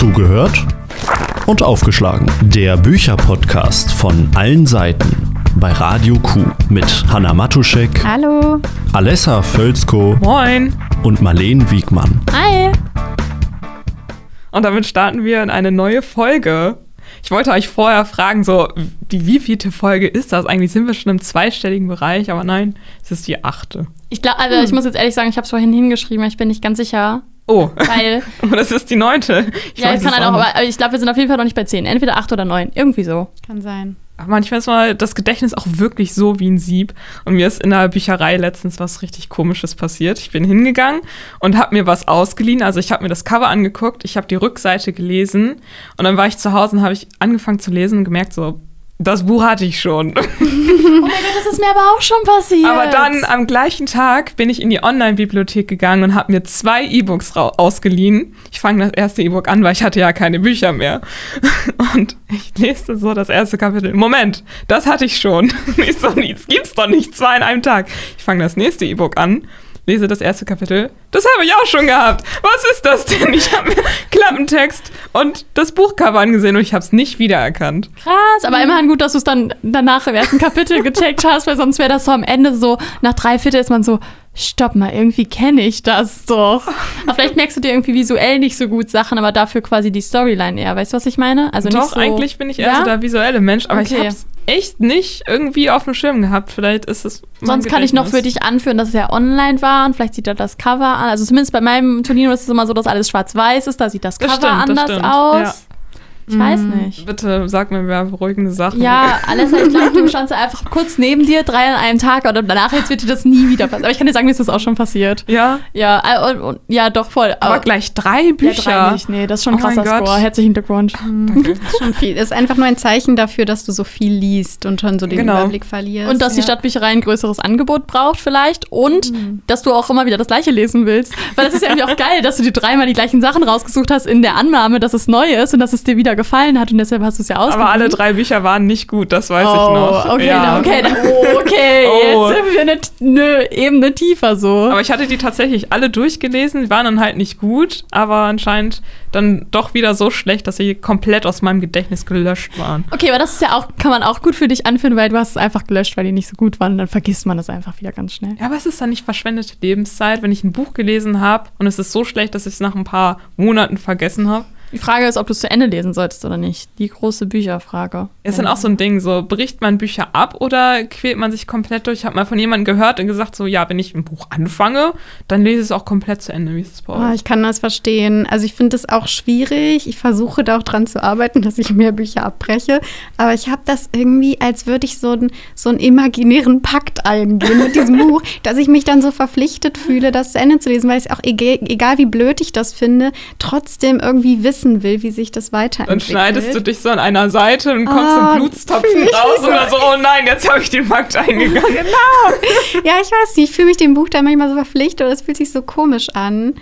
Zugehört und aufgeschlagen. Der Bücherpodcast von allen Seiten bei Radio Q mit Hanna Matuschek, Hallo. Alessa Völzko Moin! und Marleen Wiegmann. Hi. Und damit starten wir in eine neue Folge. Ich wollte euch vorher fragen, so, die wievielte Folge ist das? Eigentlich sind wir schon im zweistelligen Bereich, aber nein, es ist die achte. Ich glaube, also ich muss jetzt ehrlich sagen, ich habe es vorhin hingeschrieben, ich bin nicht ganz sicher, Oh, weil das ist die neunte. Ich ja, weiß ich kann es halt auch, aber ich glaube, wir sind auf jeden Fall noch nicht bei 10, entweder 8 oder 9, irgendwie so. Kann sein. Aber manchmal ist mal das Gedächtnis auch wirklich so wie ein Sieb. Und mir ist in der Bücherei letztens was richtig Komisches passiert. Ich bin hingegangen und habe mir was ausgeliehen. Also ich habe mir das Cover angeguckt, ich habe die Rückseite gelesen und dann war ich zu Hause und habe ich angefangen zu lesen und gemerkt, so, das Buch hatte ich schon. Oh mein Gott, das ist mir aber auch schon passiert. Aber dann am gleichen Tag bin ich in die Online-Bibliothek gegangen und habe mir zwei E-Books ausgeliehen. Ich fange das erste E-Book an, weil ich hatte ja keine Bücher mehr. Und ich lese so das erste Kapitel. Moment, das hatte ich schon. Ich so, das gibt's doch nicht, zwei in einem Tag. Ich fange das nächste E-Book an, lese das erste Kapitel. Das habe ich auch schon gehabt. Was ist das denn? Ich habe mir Klappentext und das Buchcover angesehen und ich habe es nicht wiedererkannt. Krass, aber immerhin gut, dass du es dann danach im ersten Kapitel gecheckt hast, weil sonst wäre das so am Ende so, nach drei Viertel ist man so, stopp mal, irgendwie kenne ich das doch. Aber vielleicht merkst du dir irgendwie visuell nicht so gut Sachen, aber dafür quasi die Storyline eher. Weißt du, was ich meine? Also Doch, nicht so, eigentlich bin ich eher Ja? so der visuelle Mensch, aber ich Okay. habe es echt nicht irgendwie auf dem Schirm gehabt. Vielleicht ist es. Sonst kann ich noch für dich anführen, dass es ja online war und vielleicht sieht da das Cover an. Also zumindest bei meinem Tolino ist es immer so, dass alles schwarz-weiß ist, da sieht das Das Cover stimmt, das anders stimmt, aus. ja. Ich weiß nicht. Bitte sag mir mehr beruhigende Sachen. Ja, Alessa, ich glaube, du standst einfach kurz neben dir, drei an einem Tag und danach jetzt wird dir das nie wieder passieren. Aber ich kann dir sagen, mir ist das auch schon passiert. Ja, Ja, äh, und, und, ja, doch voll. aber gleich drei ja, Bücher. drei nicht. Nee, das ist schon ein Oh krasser Gott. Score. Herzlichen Glückwunsch. Danke. Schon viel. Ist einfach nur ein Zeichen dafür, dass du so viel liest und schon so den Genau. Überblick verlierst. Und dass die Ja. Stadtbücherei ein größeres Angebot braucht vielleicht und dass du auch immer wieder das gleiche lesen willst. Weil das ist ja irgendwie auch geil, dass du dir dreimal die gleichen Sachen rausgesucht hast in der Annahme, dass es neu ist und dass es dir wieder gefallen hat und deshalb hast du es ja ausgegeben. Aber alle drei Bücher waren nicht gut, das weiß oh, ich noch. Okay, ja. na, okay, na, oh, okay. Oh. Jetzt sind wir eine, eine Ebene tiefer so. Aber ich hatte die tatsächlich alle durchgelesen, die waren dann halt nicht gut, aber anscheinend dann doch wieder so schlecht, dass sie komplett aus meinem Gedächtnis gelöscht waren. Okay, aber das ist ja auch, kann man auch gut für dich anführen, weil du hast es einfach gelöscht, weil die nicht so gut waren. Und dann vergisst man das einfach wieder ganz schnell. Ja, aber es ist dann nicht verschwendete Lebenszeit, wenn ich ein Buch gelesen habe und es ist so schlecht, dass ich es nach ein paar Monaten vergessen habe. Die Frage ist, ob du es zu Ende lesen solltest oder nicht. Die große Bücherfrage. Ist dann auch so ein Ding, so bricht man Bücher ab oder quält man sich komplett durch? Ich habe mal von jemandem gehört und gesagt, so ja, wenn ich ein Buch anfange, dann lese ich es auch komplett zu Ende. Wie ist es bei euch? ich kann das verstehen. Also ich finde es auch schwierig. Ich versuche da auch dran zu arbeiten, dass ich mehr Bücher abbreche. Aber ich habe das irgendwie, als würde ich so, ein, so einen imaginären Pakt eingehen mit diesem Buch, dass ich mich dann so verpflichtet fühle, das zu Ende zu lesen, weil ich auch, egal, egal wie blöd ich das finde, trotzdem irgendwie wissen will, wie sich das Dann weiterentwickelt. schneidest du dich so an einer Seite und kommst Ah, in Blutstopfen raus dann so, oh nein, jetzt habe ich den Fakt eingegangen. Ja, ich weiß nicht, ich fühle mich dem Buch da manchmal so verpflichtet oder es fühlt sich so komisch an.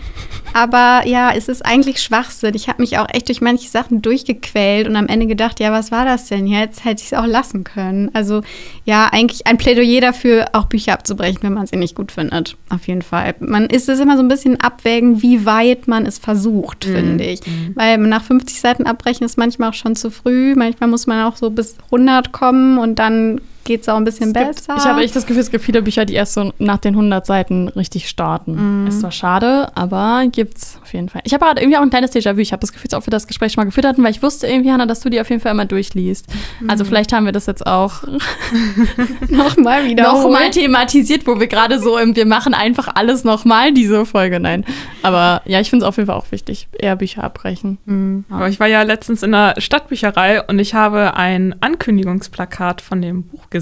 Aber ja, es ist eigentlich Schwachsinn. Ich habe mich auch echt durch manche Sachen durchgequält und am Ende gedacht, ja, was war das denn jetzt? Hätte ich es auch lassen können. Also ja, eigentlich ein Plädoyer dafür, auch Bücher abzubrechen, wenn man sie nicht gut findet. Auf jeden Fall. Man ist es immer so ein bisschen abwägen, wie weit man es versucht, finde ich. Weil nach 50 Seiten abbrechen ist manchmal auch schon zu früh. Manchmal muss man auch so bis 100 kommen und dann geht es auch ein bisschen gibt, besser. ich habe echt das Gefühl, es gibt viele Bücher, die erst so nach den 100 Seiten richtig starten. Ist zwar schade, aber gibt's auf jeden Fall. Ich habe gerade irgendwie auch ein kleines Déjà-vu. Ich habe das Gefühl, als ob wir das Gespräch schon mal geführt hatten, weil ich wusste irgendwie, Hannah, dass du die auf jeden Fall immer durchliest. Also vielleicht haben wir das jetzt auch nochmal wieder. nochmal thematisiert, wo wir gerade so im Wir machen einfach alles nochmal, diese Folge. Nein. Aber ja, ich finde es auf jeden Fall auch wichtig, eher Bücher abbrechen. Aber ich war ja letztens in der Stadtbücherei und ich habe ein Ankündigungsplakat von dem Buch gesehen,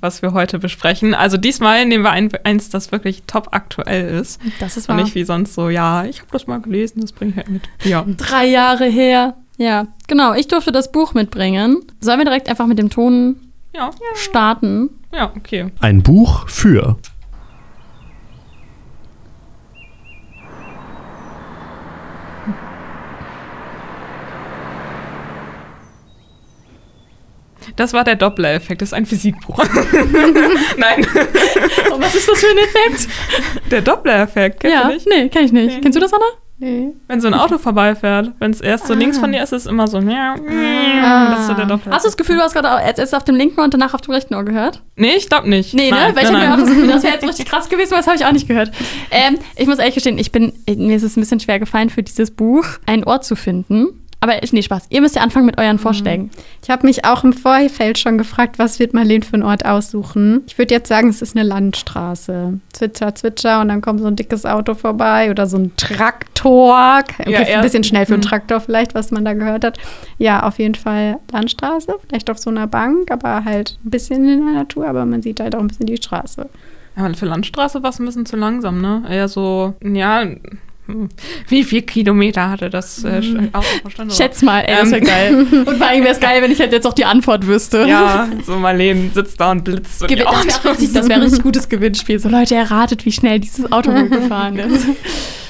was wir heute besprechen. Also diesmal nehmen wir ein, eins, das wirklich top aktuell ist. Das ist Und wahr. nicht wie sonst so, ja, ich habe das mal gelesen, das bringe ich halt mit. Ja. Drei Jahre her. Ja, genau. Ich durfte das Buch mitbringen. Sollen wir direkt einfach mit dem Ton Ja, starten? ja, okay. Ein Buch für Das war der Doppler-Effekt, das ist ein Physikbuch. Nein, Oh, was ist das für ein Effekt? der Doppler-Effekt, kennst ja, du nicht? nee, kenn ich nicht. Nee. Kennst du das, Anna? Nee. Wenn so ein Auto vorbeifährt. Wenn es erst so links von dir ist, ist es immer so. miau, miau. Ah. Das ist so der Doppel. Hast du das Gefühl, du hast gerade erst auf dem linken und danach auf dem rechten Ohr gehört? Nee, ich glaube nicht. Nee, Nein, ne? Weil ich nein, auch nein. das Gefühl, das wäre jetzt richtig krass gewesen, aber das habe ich auch nicht gehört. Ähm, ich muss ehrlich gestehen, ich bin, mir ist es ein bisschen schwer gefallen, für dieses Buch ein Ort zu finden. Aber nee, Spaß. Ihr müsst ja anfangen mit euren Vorschlägen. Ich habe mich auch im Vorfeld schon gefragt, was wird Marlene für einen Ort aussuchen. Ich würde jetzt sagen, es ist eine Landstraße. Zwitscher, zwitscher und dann kommt so ein dickes Auto vorbei oder so ein Traktor. Okay, Ja, ein bisschen schnell für einen hm. Traktor vielleicht, was man da gehört hat. Ja, auf jeden Fall Landstraße, vielleicht auf so einer Bank, aber halt ein bisschen in der Natur, aber man sieht halt auch ein bisschen die Straße. Ja, aber für Landstraße war es ein bisschen zu langsam, ne? Eher so, ja. Hm. Wie viel Kilometer hatte das äh, Auto pro Stunde? Schätz mal, ey, das wäre Ähm. geil. Und vor allem wäre es geil, wenn ich halt jetzt auch die Antwort wüsste. Ja, so Marlene sitzt da und blitzt so die Gewin das wäre richtig, das wär richtig gutes Gewinnspiel. So, Leute, erratet, wie schnell dieses Auto gefahren ist.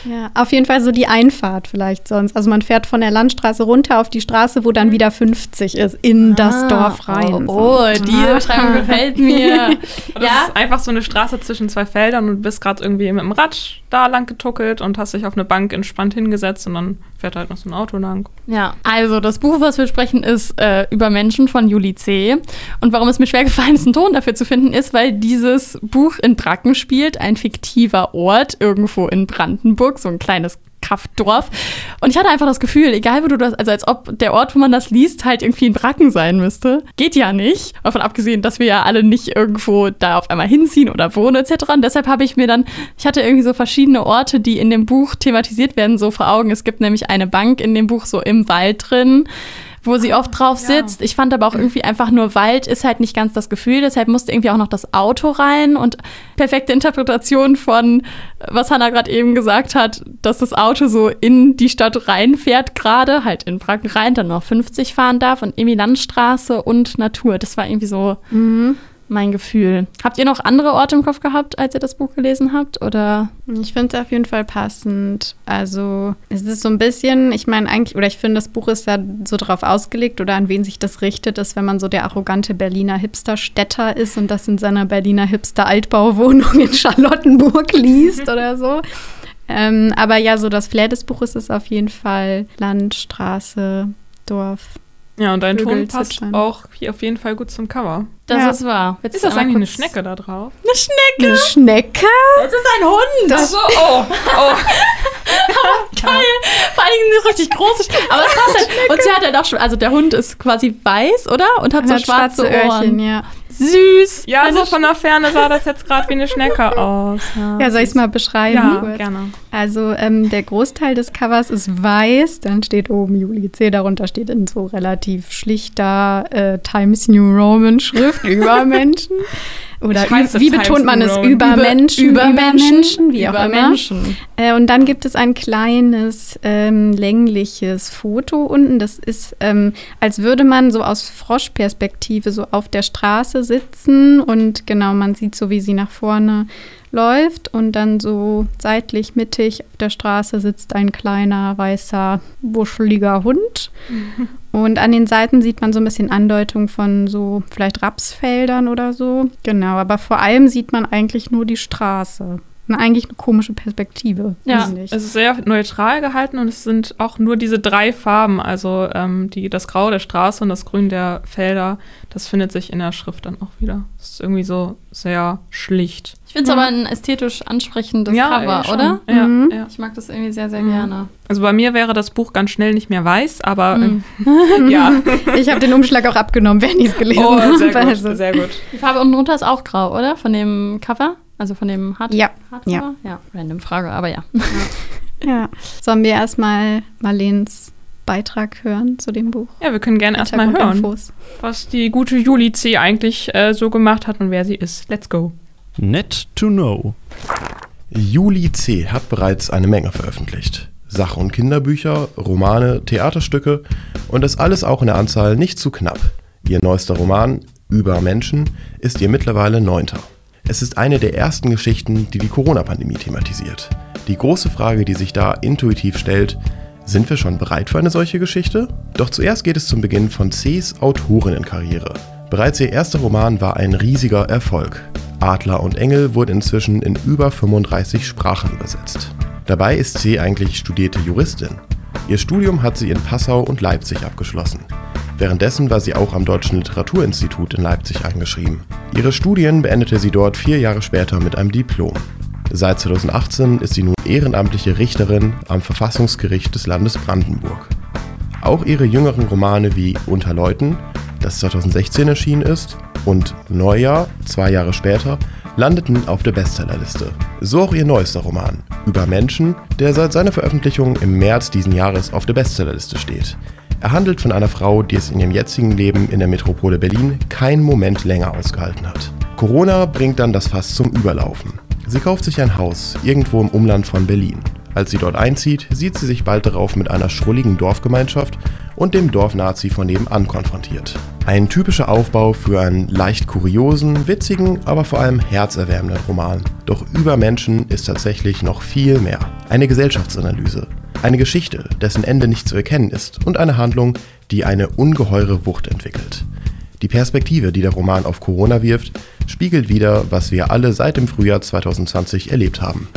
Ja, auf jeden Fall so die Einfahrt vielleicht sonst. Also man fährt von der Landstraße runter auf die Straße, wo dann wieder 50 ist, in das Dorf rein. Oh, oh die Ah. Beschreibung gefällt mir. Das ja, ist einfach so eine Straße zwischen zwei Feldern und du bist gerade irgendwie mit dem Rad da lang getuckelt und hast dich auf eine Bank entspannt hingesetzt und dann fährt halt noch so ein Auto lang. Ja, also das Buch, was wir sprechen, ist äh, über Menschen von Juli C. Und warum es mir schwer gefallen ist, einen Ton dafür zu finden, ist, weil dieses Buch in Bracken spielt, ein fiktiver Ort irgendwo in Brandenburg, so ein kleines Kraftdorf. Und ich hatte einfach das Gefühl, egal wo du das, also als ob der Ort, wo man das liest, halt irgendwie in Bracken sein müsste. Geht ja nicht. Davon abgesehen, dass wir ja alle nicht irgendwo da auf einmal hinziehen oder wohnen etc. Und deshalb habe ich mir dann, ich hatte irgendwie so verschiedene Orte, die in dem Buch thematisiert werden, so vor Augen. Es gibt nämlich eine Bank in dem Buch so im Wald drin wo sie oft drauf ja. sitzt. Ich fand aber auch irgendwie einfach nur Wald ist halt nicht ganz das Gefühl, deshalb musste irgendwie auch noch das Auto rein und perfekte Interpretation von, was Hannah gerade eben gesagt hat, dass das Auto so in die Stadt reinfährt gerade, halt in Bracken rein, dann noch 50 fahren darf und irgendwie Landstraße und Natur. Das war irgendwie so mein Gefühl. Habt ihr noch andere Orte im Kopf gehabt, als ihr das Buch gelesen habt? Oder? Ich finde es auf jeden Fall passend. Also es ist so ein bisschen, ich meine eigentlich, oder ich finde, das Buch ist ja so drauf ausgelegt oder an wen sich das richtet, ist, wenn man so der arrogante Berliner Hipster-Städter ist und das in seiner Berliner Hipster-Altbauwohnung in Charlottenburg liest oder so. Ähm, aber ja, so das Flair des Buches ist auf jeden Fall Land, Straße, Dorf. Ja, und dein Vögel Ton passt auch hier auf jeden Fall gut zum Cover. Das Ja. ist wahr. Jetzt Ist das eigentlich eine Schnecke da drauf? Eine Schnecke? Eine Schnecke? Es ist ein Hund. Das- oh, oh. Geil. Vor allem so richtig große. Sch- Aber es passt halt. Und sie hat halt auch schon. Also der Hund ist quasi weiß, oder? Und hat so Hat schwarze, Ohren. ja. Süß. Ja, so von der Ferne sah das jetzt gerade wie eine Schnecke aus. Ja, soll ich es mal beschreiben? Ja, kurz? gerne. Also ähm, der Großteil des Covers ist weiß, dann steht oben Juli C, darunter steht in so relativ schlichter äh, Times New Roman Schrift über Menschen. Oder wie betont man es? Roman. Über, Menschen, über Menschen, wie über auch immer. Menschen. Äh, und dann gibt es ein kleines ähm, längliches Foto unten. Das ist, ähm, als würde man so aus Froschperspektive so auf der Straße sitzen und genau, man sieht so, wie sie nach vorne läuft und dann so seitlich mittig auf der Straße sitzt ein kleiner weißer buscheliger Hund. Und an den Seiten sieht man so ein bisschen Andeutung von so vielleicht Rapsfeldern oder so. Genau, aber vor allem sieht man eigentlich nur die Straße. Und eigentlich eine komische Perspektive. Ja, finde ich. Es ist sehr neutral gehalten und es sind auch nur diese drei Farben, also ähm, die, das Grau der Straße und das Grün der Felder. Das findet sich in der Schrift dann auch wieder. Das ist irgendwie so sehr schlicht. Ich finde es aber ein ästhetisch ansprechendes Cover, ja, schon. oder? Ja, Mhm. ja. Ich mag das irgendwie sehr, sehr Mhm. gerne. Also bei mir wäre das Buch ganz schnell nicht mehr weiß, aber Mhm. äh, ja. Ich habe den Umschlag auch abgenommen, wenn ich es gelesen Oh, habe. sehr gut, Also, sehr gut. Die Farbe unten drunter ist auch grau, oder? Von dem Cover? Also von dem Hard Ja, Hardcover? ja. ja. Random Frage, aber ja. ja. Sollen wir erstmal Marlens Beitrag hören zu dem Buch? Ja, wir können gerne erstmal hören, Hintergrundinfos. was die gute Juli C. eigentlich äh, so gemacht hat und wer sie ist. Let's go. Net to know. Juli C. hat bereits eine Menge veröffentlicht. Sach- und Kinderbücher, Romane, Theaterstücke und das alles auch in der Anzahl nicht zu knapp. Ihr neuester Roman, Über Menschen, ist ihr mittlerweile neunter. Es ist eine der ersten Geschichten, die die Corona-Pandemie thematisiert. Die große Frage, die sich da intuitiv stellt, sind wir schon bereit für eine solche Geschichte? Doch zuerst geht es zum Beginn von Cs Autorinnenkarriere. Bereits ihr erster Roman war ein riesiger Erfolg. Adler und Engel wurde inzwischen in über 35 Sprachen übersetzt. Dabei ist sie eigentlich studierte Juristin. Ihr Studium hat sie in Passau und Leipzig abgeschlossen. Währenddessen war sie auch am Deutschen Literaturinstitut in Leipzig eingeschrieben. Ihre Studien beendete sie dort vier Jahre später mit einem Diplom. Seit 2018 ist sie nun ehrenamtliche Richterin am Verfassungsgericht des Landes Brandenburg. Auch ihre jüngeren Romane wie Unter Leuten, das 2016 erschienen ist, und Neujahr, zwei Jahre später, landeten auf der Bestsellerliste. So auch ihr neuester Roman, Über Menschen, der seit seiner Veröffentlichung im März diesen Jahres auf der Bestsellerliste steht. Er handelt von einer Frau, die es in ihrem jetzigen Leben in der Metropole Berlin keinen Moment länger ausgehalten hat. Corona bringt dann das Fass zum Überlaufen. Sie kauft sich ein Haus irgendwo im Umland von Berlin. Als sie dort einzieht, sieht sie sich bald darauf mit einer schrulligen Dorfgemeinschaft und dem Dorfnazi von nebenan konfrontiert. Ein typischer Aufbau für einen leicht kuriosen, witzigen, aber vor allem herzerwärmenden Roman. Doch über Menschen ist tatsächlich noch viel mehr. Eine Gesellschaftsanalyse, eine Geschichte, dessen Ende nicht zu erkennen ist und eine Handlung, die eine ungeheure Wucht entwickelt. Die Perspektive, die der Roman auf Corona wirft, spiegelt wider, was wir alle seit dem Frühjahr 2020 erlebt haben.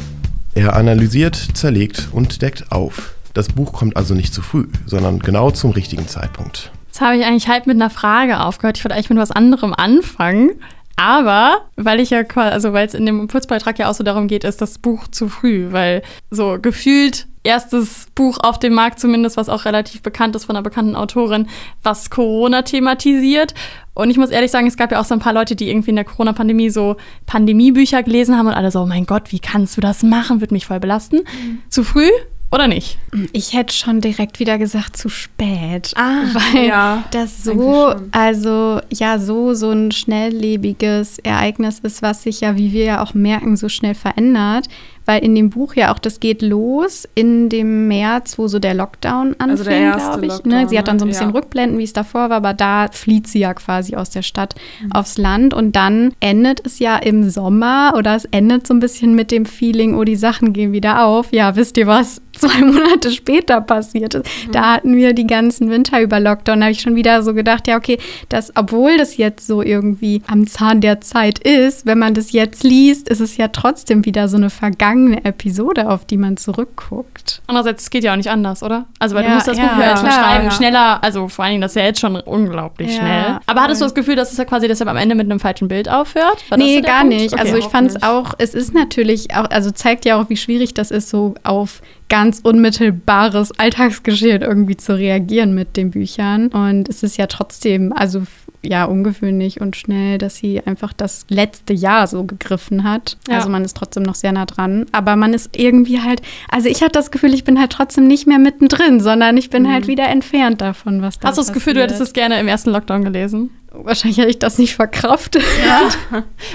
Er analysiert, zerlegt und deckt auf. Das Buch kommt also nicht zu früh, sondern genau zum richtigen Zeitpunkt. Jetzt habe ich eigentlich halb mit einer Frage aufgehört. Ich wollte eigentlich mit was anderem anfangen. Aber weil ich ja quasi, also weil es in dem Impulsbeitrag ja auch so darum geht, ist das Buch zu früh, weil so gefühlt erstes Buch auf dem Markt zumindest, was auch relativ bekannt ist von einer bekannten Autorin, was Corona thematisiert. Und ich muss ehrlich sagen, es gab ja auch so ein paar Leute, die irgendwie in der Corona-Pandemie so Pandemiebücher gelesen haben und alle so, oh mein Gott, wie kannst du das machen? Wird mich voll belasten. Mhm. Zu früh? Oder nicht? Ich hätte schon direkt wieder gesagt, zu spät. Ah, weil ja, das so, also ja, so, so ein schnelllebiges Ereignis ist, was sich ja, wie wir ja auch merken, so schnell verändert weil in dem Buch ja auch, das geht los in dem März, wo so der Lockdown anfängt, also glaube ich. Lockdown, ne? Sie hat dann so ein bisschen ja. Rückblenden, wie es davor war, aber da flieht sie ja quasi aus der Stadt mhm. aufs Land und dann endet es ja im Sommer oder es endet so ein bisschen mit dem Feeling, oh, die Sachen gehen wieder auf. Ja, wisst ihr was? Zwei Monate später passiert ist. Mhm. Da hatten wir die ganzen Winter über Lockdown. Da habe ich schon wieder so gedacht, ja, okay, dass, obwohl das jetzt so irgendwie am Zahn der Zeit ist, wenn man das jetzt liest, ist es ja trotzdem wieder so eine Vergangenheit vergangene Episode, auf die man zurückguckt. Andererseits, es geht ja auch nicht anders, oder? Also, weil Ja, du musst das ja, Buch ja klar, schreiben, ja. schneller, also vor allen Dingen, das ist ja jetzt schon unglaublich schnell. Aber hattest du das Gefühl, dass es ja quasi deshalb am Ende mit einem falschen Bild aufhört? War nee, gar Punkt? nicht. Okay. also ich fand es auch, es ist natürlich auch, also zeigt ja auch, wie schwierig das ist, so auf ganz unmittelbares Alltagsgeschehen irgendwie zu reagieren mit den Büchern. Und es ist ja trotzdem, also ja, ungewöhnlich und schnell, dass sie einfach das letzte Jahr so gegriffen hat. Ja. Also man ist trotzdem noch sehr nah dran. Aber man ist irgendwie halt, also ich hatte das Gefühl, ich bin halt trotzdem nicht mehr mittendrin, sondern ich bin halt wieder entfernt davon, was da Hast du das Gefühl, du hättest es gerne im ersten Lockdown gelesen? Wahrscheinlich hätte ich das nicht verkraftet.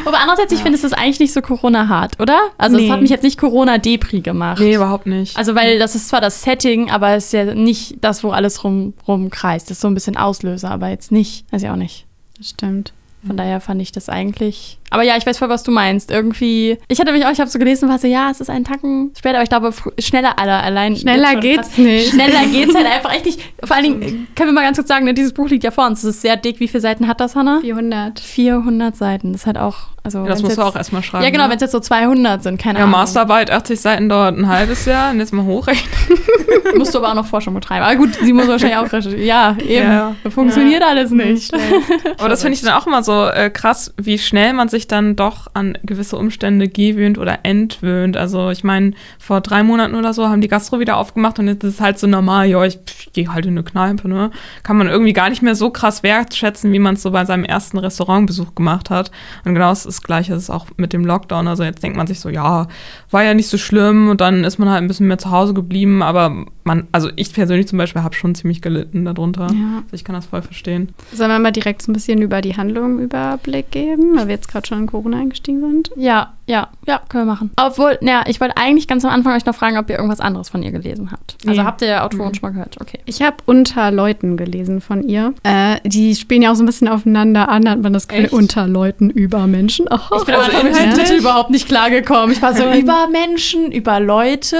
Aber andererseits, ich finde, es ist eigentlich nicht so Corona-hart, oder? Also, es Nee. hat mich jetzt nicht Corona-Depri gemacht. Nee, überhaupt nicht. Also, weil das ist zwar das Setting, aber es ist ja nicht das, wo alles rum, rumkreist. Das ist so ein bisschen Auslöser, aber jetzt nicht. Weiß ich auch nicht. Das stimmt. Von daher fand ich das eigentlich. Aber ja, ich weiß voll, was du meinst. Irgendwie. Ich hatte mich auch, ich habe so gelesen, war so, ja, es ist ein Tacken später, aber ich glaube, schneller alle allein. Schneller geht's krass. nicht. Schneller geht's halt einfach echt nicht. Vor allen Dingen, können wir mal ganz kurz sagen, ne, dieses Buch liegt ja vor uns. Es ist sehr dick. Wie viele Seiten hat das, Hannah? 400. 400 Seiten. Das ist halt auch. Also, Ja, das musst du auch erstmal schreiben. Ja, genau, ne? wenn es jetzt so 200 sind, keine Ja, Ahnung. Masterarbeit, 80 Seiten dauert ein halbes Jahr und jetzt mal hochrechnen. Musst du aber auch noch Forschung betreiben. Aber gut, sie muss wahrscheinlich auch recherchieren. Ja, eben. Ja. Funktioniert alles nicht. Aber das finde ich dann auch immer so äh, krass, wie schnell man sich dann doch an gewisse Umstände gewöhnt oder entwöhnt. Also ich meine, vor drei Monaten oder so haben die Gastro wieder aufgemacht und jetzt ist es halt so normal, ja, ich, ich gehe halt in eine Kneipe, ne? Kann man irgendwie gar nicht mehr so krass wertschätzen, wie man es so bei seinem ersten Restaurantbesuch gemacht hat. Und genau das das Gleiche, ist auch mit dem Lockdown. Also jetzt denkt man sich so, ja, war ja nicht so schlimm und dann ist man halt ein bisschen mehr zu Hause geblieben, aber man, also ich persönlich zum Beispiel habe schon ziemlich gelitten darunter. Ja. Also ich kann das voll verstehen. Sollen wir mal direkt so ein bisschen über die Handlung Überblick geben, weil wir jetzt gerade schon in Corona eingestiegen sind? Ja, ja, ja, können wir machen. Obwohl, ja, ich wollte eigentlich ganz am Anfang euch noch fragen, ob ihr irgendwas anderes von ihr gelesen habt. Also Nee. habt ihr ja Autoren schon mal gehört? Okay. Ich habe unter Leuten gelesen von ihr. Äh, die spielen ja auch so ein bisschen aufeinander an, hat man das Gefühl, unter Leuten über Menschen. Oh, Ich bin also mit dem Titel überhaupt nicht klargekommen. Ich war so, über Menschen, über Leute.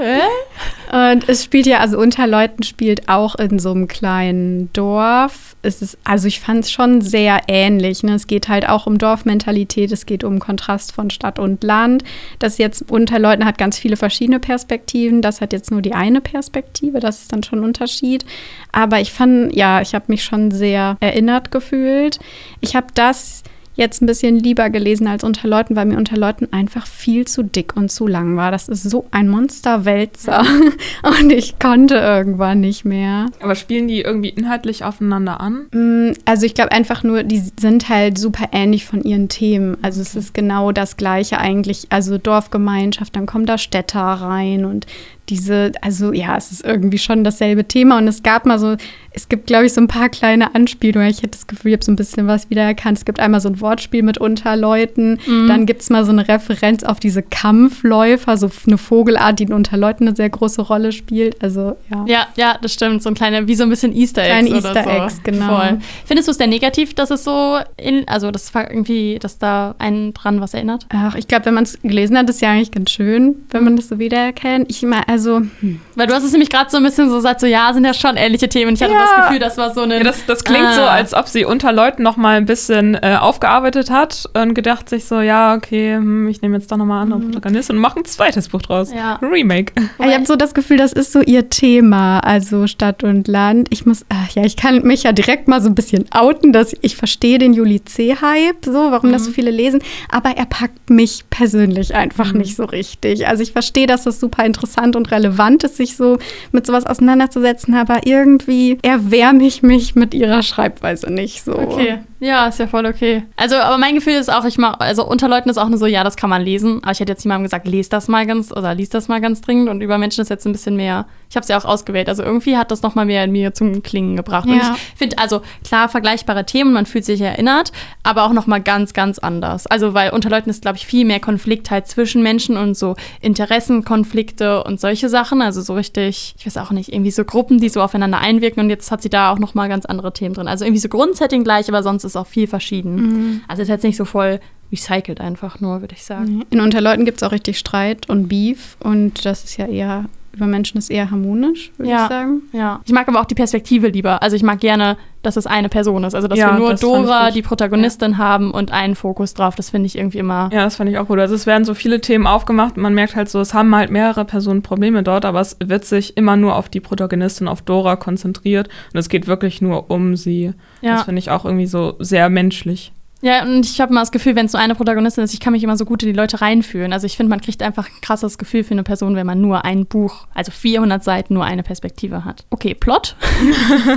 Äh? Und es spielt ja, also Unterleuten spielt auch in so einem kleinen Dorf. Es ist, also ich fand es schon sehr ähnlich. Ne? Es geht halt auch um Dorfmentalität, es geht um Kontrast von Stadt und Land. Das jetzt Unterleuten hat ganz viele verschiedene Perspektiven. Das hat jetzt nur die eine Perspektive. Das ist dann schon ein Unterschied. Aber ich fand, ja, ich habe mich schon sehr erinnert gefühlt. Ich habe das jetzt ein bisschen lieber gelesen als unter Leuten, weil mir unter Leuten einfach viel zu dick und zu lang war. Das ist so ein Monsterwälzer und ich konnte irgendwann nicht mehr. Aber spielen die irgendwie inhaltlich aufeinander an? Mm, Also ich glaube einfach nur, die sind halt super ähnlich von ihren Themen. Also es ist genau das gleiche eigentlich. Also Dorfgemeinschaft, dann kommen da Städter rein und diese, also ja, es ist irgendwie schon dasselbe Thema und es gab mal so, es gibt glaube ich so ein paar kleine Anspielungen. Ich hätte das Gefühl, ich habe so ein bisschen was wiedererkannt. Es gibt einmal so ein Wortspiel mit Unterleuten, dann gibt es mal so eine Referenz auf diese Kampfläufer, so eine Vogelart, die in Unterleuten eine sehr große Rolle spielt. Also ja. Ja, ja, das stimmt. So ein kleiner, wie so ein bisschen Easter Eggs Kleine oder Easter so. Eggs, genau. Voll. Findest du es denn negativ, dass es so, in, also das war irgendwie, dass da einen dran was erinnert? Ach, ich glaube, wenn man es gelesen hat, ist ja eigentlich ganz schön, wenn man das so wiedererkennt. Ich meine, also, hm. Weil du hast es nämlich gerade so ein bisschen so gesagt, so ja, sind ja schon ähnliche Themen. Ich hatte Ja. das Gefühl, das war so eine. Ja, das, das klingt so, Ah. als ob sie unter Leuten noch mal ein bisschen äh, aufgearbeitet hat und gedacht sich so, ja, okay, hm, ich nehme jetzt doch noch mal andere Protagonisten und mache ein zweites Buch draus. Ja. Remake. ich habe so das Gefühl, das ist so ihr Thema, also Stadt und Land. Ich muss, ach ja, ich kann mich ja direkt mal so ein bisschen outen, dass ich verstehe den Juli C-Hype, so, warum das so viele lesen, aber er packt mich persönlich einfach nicht so richtig. Also ich verstehe, dass das super interessant und relevant ist, sich so mit sowas auseinanderzusetzen, aber irgendwie erwärme ich mich mit ihrer Schreibweise nicht so. Okay, ja, ist ja voll okay. Also, aber mein Gefühl ist auch, ich mach, also unter Leuten ist auch nur so, ja, das kann man lesen. Aber ich hätte jetzt niemandem gesagt, lest das mal ganz oder liest das mal ganz dringend. Und über Menschen ist jetzt ein bisschen mehr. Ich habe es ja auch ausgewählt. Also irgendwie hat das noch mal mehr in mir zum Klingen gebracht. Und Ja. ich finde, also klar, vergleichbare Themen, man fühlt sich erinnert, aber auch noch mal ganz, ganz anders. Also, weil unter Leuten ist, glaube ich, viel mehr Konflikt halt zwischen Menschen und so Interessenkonflikte und solche Sachen. Also so richtig, ich weiß auch nicht, irgendwie so Gruppen, die so aufeinander einwirken. Und jetzt hat sie da auch noch mal ganz andere Themen drin. Also irgendwie so Grundsetting gleich, aber sonst ist auch viel verschieden. Also ist jetzt nicht so voll recycelt einfach nur, würde ich sagen. In Unterleuten gibt es auch richtig Streit und Beef und das ist ja eher, über Menschen ist eher harmonisch, würde Ja. ich sagen. Ja. Ich mag aber auch die Perspektive lieber. Also ich mag gerne, dass es eine Person ist. Also dass Ja, wir nur das Dora, die Protagonistin, haben und einen Fokus drauf. Das finde ich irgendwie immer. Ja, das fand ich auch gut. Also es werden so viele Themen aufgemacht und man merkt halt so, es haben halt mehrere Personen Probleme dort, aber es wird sich immer nur auf die Protagonistin, auf Dora konzentriert und es geht wirklich nur um sie. Ja. Das finde ich auch irgendwie so sehr menschlich. Ja, und ich habe mal das Gefühl, wenn es so eine Protagonistin ist, ich kann mich immer so gut in die Leute reinfühlen. Also ich finde, man kriegt einfach ein krasses Gefühl für eine Person, wenn man nur ein Buch, also 400 Seiten, nur eine Perspektive hat. Okay, Plot.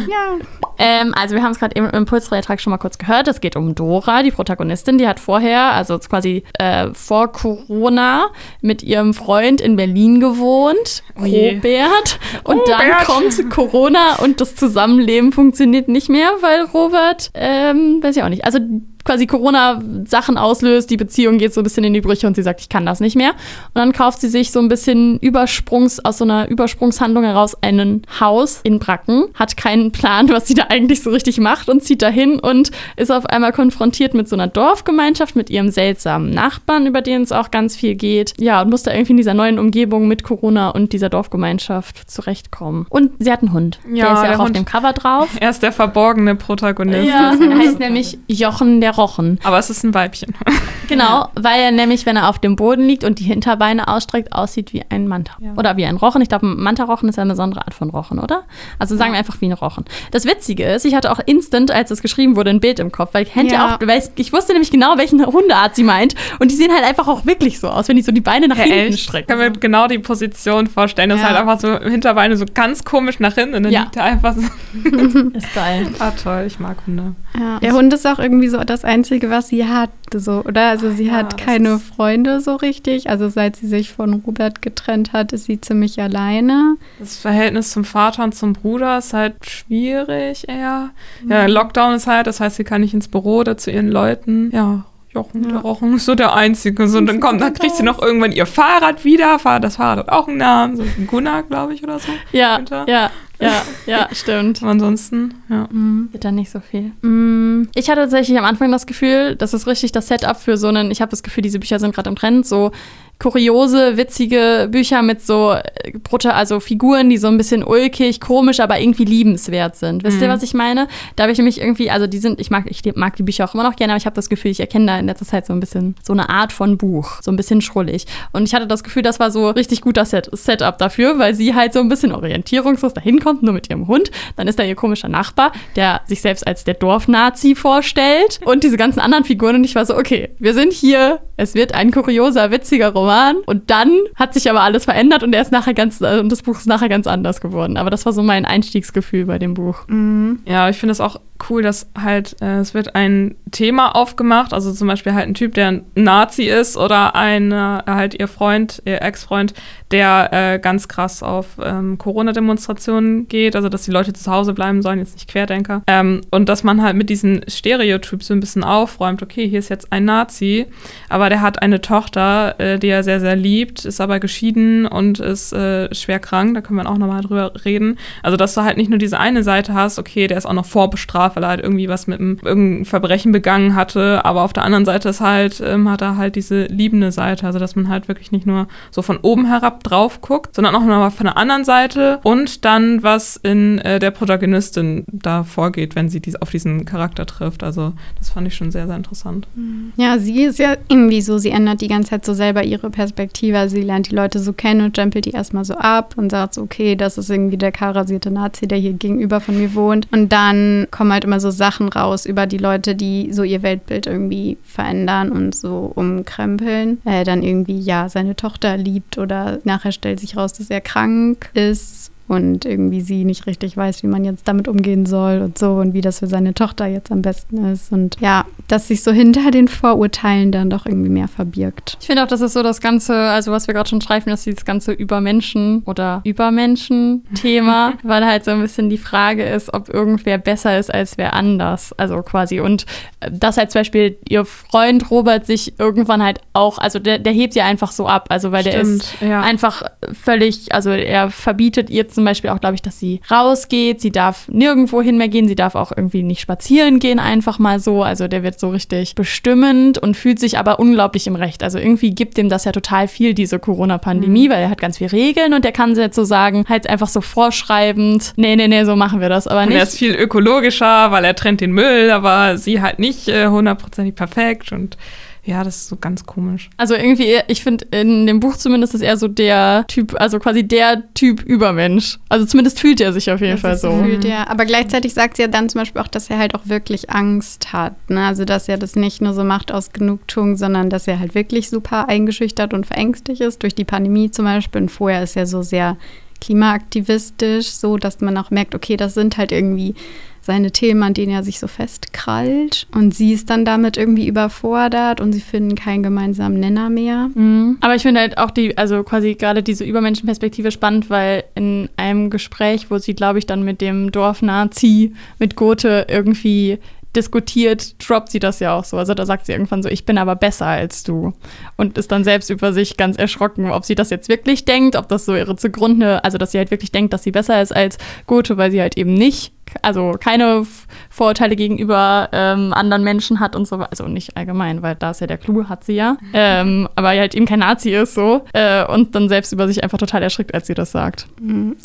Ja. Ähm, also wir haben es gerade im Impulsbeitrag schon mal kurz gehört. Es geht um Dora, die Protagonistin. Die hat vorher, also quasi äh, vor Corona, mit ihrem Freund in Berlin gewohnt, Oh. Robert. Und dann Robert. kommt Corona und das Zusammenleben funktioniert nicht mehr, weil Robert, ähm, weiß ich auch nicht, also quasi Corona Sachen auslöst, die Beziehung geht so ein bisschen in die Brüche und sie sagt, ich kann das nicht mehr. Und dann kauft sie sich so ein bisschen Übersprungs, aus so einer Übersprungshandlung heraus ein Haus in Bracken, hat keinen Plan, was sie da eigentlich so richtig macht und zieht dahin und ist auf einmal konfrontiert mit so einer Dorfgemeinschaft, mit ihrem seltsamen Nachbarn, über den es auch ganz viel geht. Ja, und muss da irgendwie in dieser neuen Umgebung mit Corona und dieser Dorfgemeinschaft zurechtkommen. Und sie hat einen Hund. Ja, der ist ja der auch auf Hund. dem Cover drauf. Er ist der verborgene Protagonist. Ja, er heißt nämlich Jochen der Rochen. Aber es ist ein Weibchen. Genau, weil er nämlich, wenn er auf dem Boden liegt und die Hinterbeine ausstreckt, aussieht wie ein Manta. Ja. Oder wie ein Rochen. Ich glaube, ein Manta-Rochen ist ja eine besondere Art von Rochen, oder? Also sagen wir einfach wie ein Rochen. Das Witzige ist, ich hatte auch instant, als es geschrieben wurde, ein Bild im Kopf, weil ich ja, auch, weil ich, ich wusste nämlich genau, welchen Hundeart sie meint. Und die sehen halt einfach auch wirklich so aus, wenn die so die Beine nach Ja, hinten echt. Ich strecken. kann mir genau die Position vorstellen. Das Ja. ist halt einfach so Hinterbeine so ganz komisch nach hinten und dann Ja. liegt er einfach so. Ist geil. Ah, toll, ich mag Hunde. Ja. Der Hund ist auch irgendwie so das Einzige, was sie hat, so, oder? Also sie Ja, hat keine Freunde so richtig. Also seit sie sich von Robert getrennt hat, ist sie ziemlich alleine. Das Verhältnis zum Vater und zum Bruder ist halt schwierig eher. Ja, Lockdown ist halt, das heißt, sie kann nicht ins Büro oder zu ihren Leuten. Ja, Jochen, der Rochen ist so der Einzige. So, und dann kommt, dann kriegt sie noch irgendwann ihr Fahrrad wieder. Das Fahrrad hat auch einen Namen, so ein Gunnar, glaube ich, oder so. Ja, ja, ja, ja, stimmt. Aber ansonsten, ja. Wird dann nicht so viel. Mm, Ich hatte tatsächlich am Anfang das Gefühl, das ist richtig das Setup für so einen, ich habe das Gefühl, diese Bücher sind gerade im Trend, so kuriose, witzige Bücher mit so äh, also Figuren, die so ein bisschen ulkig, komisch, aber irgendwie liebenswert sind. Wisst ihr, Mhm. was ich meine? Da habe ich nämlich irgendwie, also die sind, ich mag, ich mag die Bücher auch immer noch gerne, aber ich habe das Gefühl, ich erkenne da in letzter Zeit so ein bisschen so eine Art von Buch, so ein bisschen schrullig. Und ich hatte das Gefühl, das war so richtig guter Set Setup dafür, weil sie halt so ein bisschen orientierungslos dahin kommt, nur mit ihrem Hund. Dann ist da ihr komischer Nachbar, der sich selbst als der Dorfnazi vorstellt und diese ganzen anderen Figuren. Und ich war so, okay, wir sind hier, es wird ein kurioser, witziger Roman. Und dann hat sich aber alles verändert und er ist nachher ganz, äh, und das Buch ist nachher ganz anders geworden. Aber das war so mein Einstiegsgefühl bei dem Buch. Ja, ich finde es auch cool, dass halt äh, es wird ein Thema aufgemacht, also zum Beispiel halt ein Typ, der ein Nazi ist oder ein äh, halt ihr Freund, ihr Ex-Freund, der äh, ganz krass auf ähm, Corona-Demonstrationen geht, also dass die Leute zu Hause bleiben sollen, jetzt nicht Querdenker. Ähm, und dass man halt mit diesen Stereotypen so ein bisschen aufräumt, okay, hier ist jetzt ein Nazi, aber der hat eine Tochter, äh, die er sehr, sehr liebt, ist aber geschieden und ist äh, schwer krank, da können wir auch nochmal drüber reden. Also, dass du halt nicht nur diese eine Seite hast, okay, der ist auch noch vorbestraft, weil er halt irgendwie was mit einem Verbrechen begangen hatte, aber auf der anderen Seite ist halt, ähm, hat er halt diese liebende Seite, also dass man halt wirklich nicht nur so von oben herab drauf guckt, sondern auch nochmal von der anderen Seite und dann, was in äh, der Protagonistin da vorgeht, wenn sie dies, auf diesen Charakter trifft. Also, das fand ich schon sehr, sehr interessant. Ja, sie ist ja irgendwie so, sie ändert die ganze Zeit so selber ihre Perspektive. Also sie lernt die Leute so kennen und stempelt die erstmal so ab und sagt so, okay, das ist irgendwie der kahlrasierte Nazi, der hier gegenüber von mir wohnt. Und dann kommen halt immer so Sachen raus über die Leute, die so ihr Weltbild irgendwie verändern und so umkrempeln. Äh, dann irgendwie, ja, seine Tochter liebt oder nachher stellt sich raus, dass er krank ist und irgendwie sie nicht richtig weiß, wie man jetzt damit umgehen soll und so und wie das für seine Tochter jetzt am besten ist. Und ja, dass sich so hinter den Vorurteilen dann doch irgendwie mehr verbirgt. Ich finde auch, das ist so das ganze, also was wir gerade schon streifen, dass dieses ganze Übermenschen oder Übermenschen-Thema, weil halt so ein bisschen die Frage ist, ob irgendwer besser ist als wer anders. Also quasi. Und äh, dass halt zum Beispiel ihr Freund Robert sich irgendwann halt auch, also der, der hebt ja einfach so ab. Also weil der ist Stimmt, ja. einfach völlig, also er verbietet ihr zum Beispiel auch, glaube ich, dass sie rausgeht. Sie darf nirgendwo hin mehr gehen. Sie darf auch irgendwie nicht spazieren gehen, einfach mal so. Also der wird so richtig bestimmend und fühlt sich aber unglaublich im Recht. Also irgendwie gibt dem das ja total viel, diese Corona-Pandemie, weil er hat ganz viele Regeln und der kann sie jetzt so sagen, halt einfach so vorschreibend, nee, nee, nee, so machen wir das aber Und er ist nicht. viel ökologischer, weil er trennt den Müll, aber sie halt nicht äh, hundertprozentig perfekt und ja, das ist so ganz komisch. Also irgendwie, ich finde in dem Buch zumindest ist er so der Typ, also quasi der Typ Übermensch. Also zumindest fühlt er sich auf jeden Fall Das so. Fühlt, ja. Aber gleichzeitig sagt sie ja dann zum Beispiel auch, dass er halt auch wirklich Angst hat. Ne? Also, dass er das nicht nur so macht aus Genugtuung, sondern dass er halt wirklich super eingeschüchtert und verängstigt ist, durch die Pandemie zum Beispiel. Und vorher ist er so sehr klimaaktivistisch, so dass man auch merkt, okay, das sind halt irgendwie seine Themen, an denen er sich so festkrallt. Und sie ist dann damit irgendwie überfordert und sie finden keinen gemeinsamen Nenner mehr. Mhm. Aber ich finde halt auch die, also quasi gerade diese Übermenschenperspektive spannend, weil in einem Gespräch, wo sie, glaube ich, dann mit dem Dorfnazi, mit Gothe irgendwie diskutiert, droppt sie das ja auch so. Also da sagt sie irgendwann so, ich bin aber besser als du. Und ist dann selbst über sich ganz erschrocken, ob sie das jetzt wirklich denkt, ob das so ihre zugrunde, also dass sie halt wirklich denkt, dass sie besser ist als Gothe, weil sie halt eben nicht, also keine Vorurteile gegenüber ähm, anderen Menschen hat und so, also nicht allgemein, weil da ist ja der Clou, hat sie ja. Ähm, aber halt eben kein Nazi ist so. Äh, und dann selbst über sich einfach total erschrickt, als sie das sagt.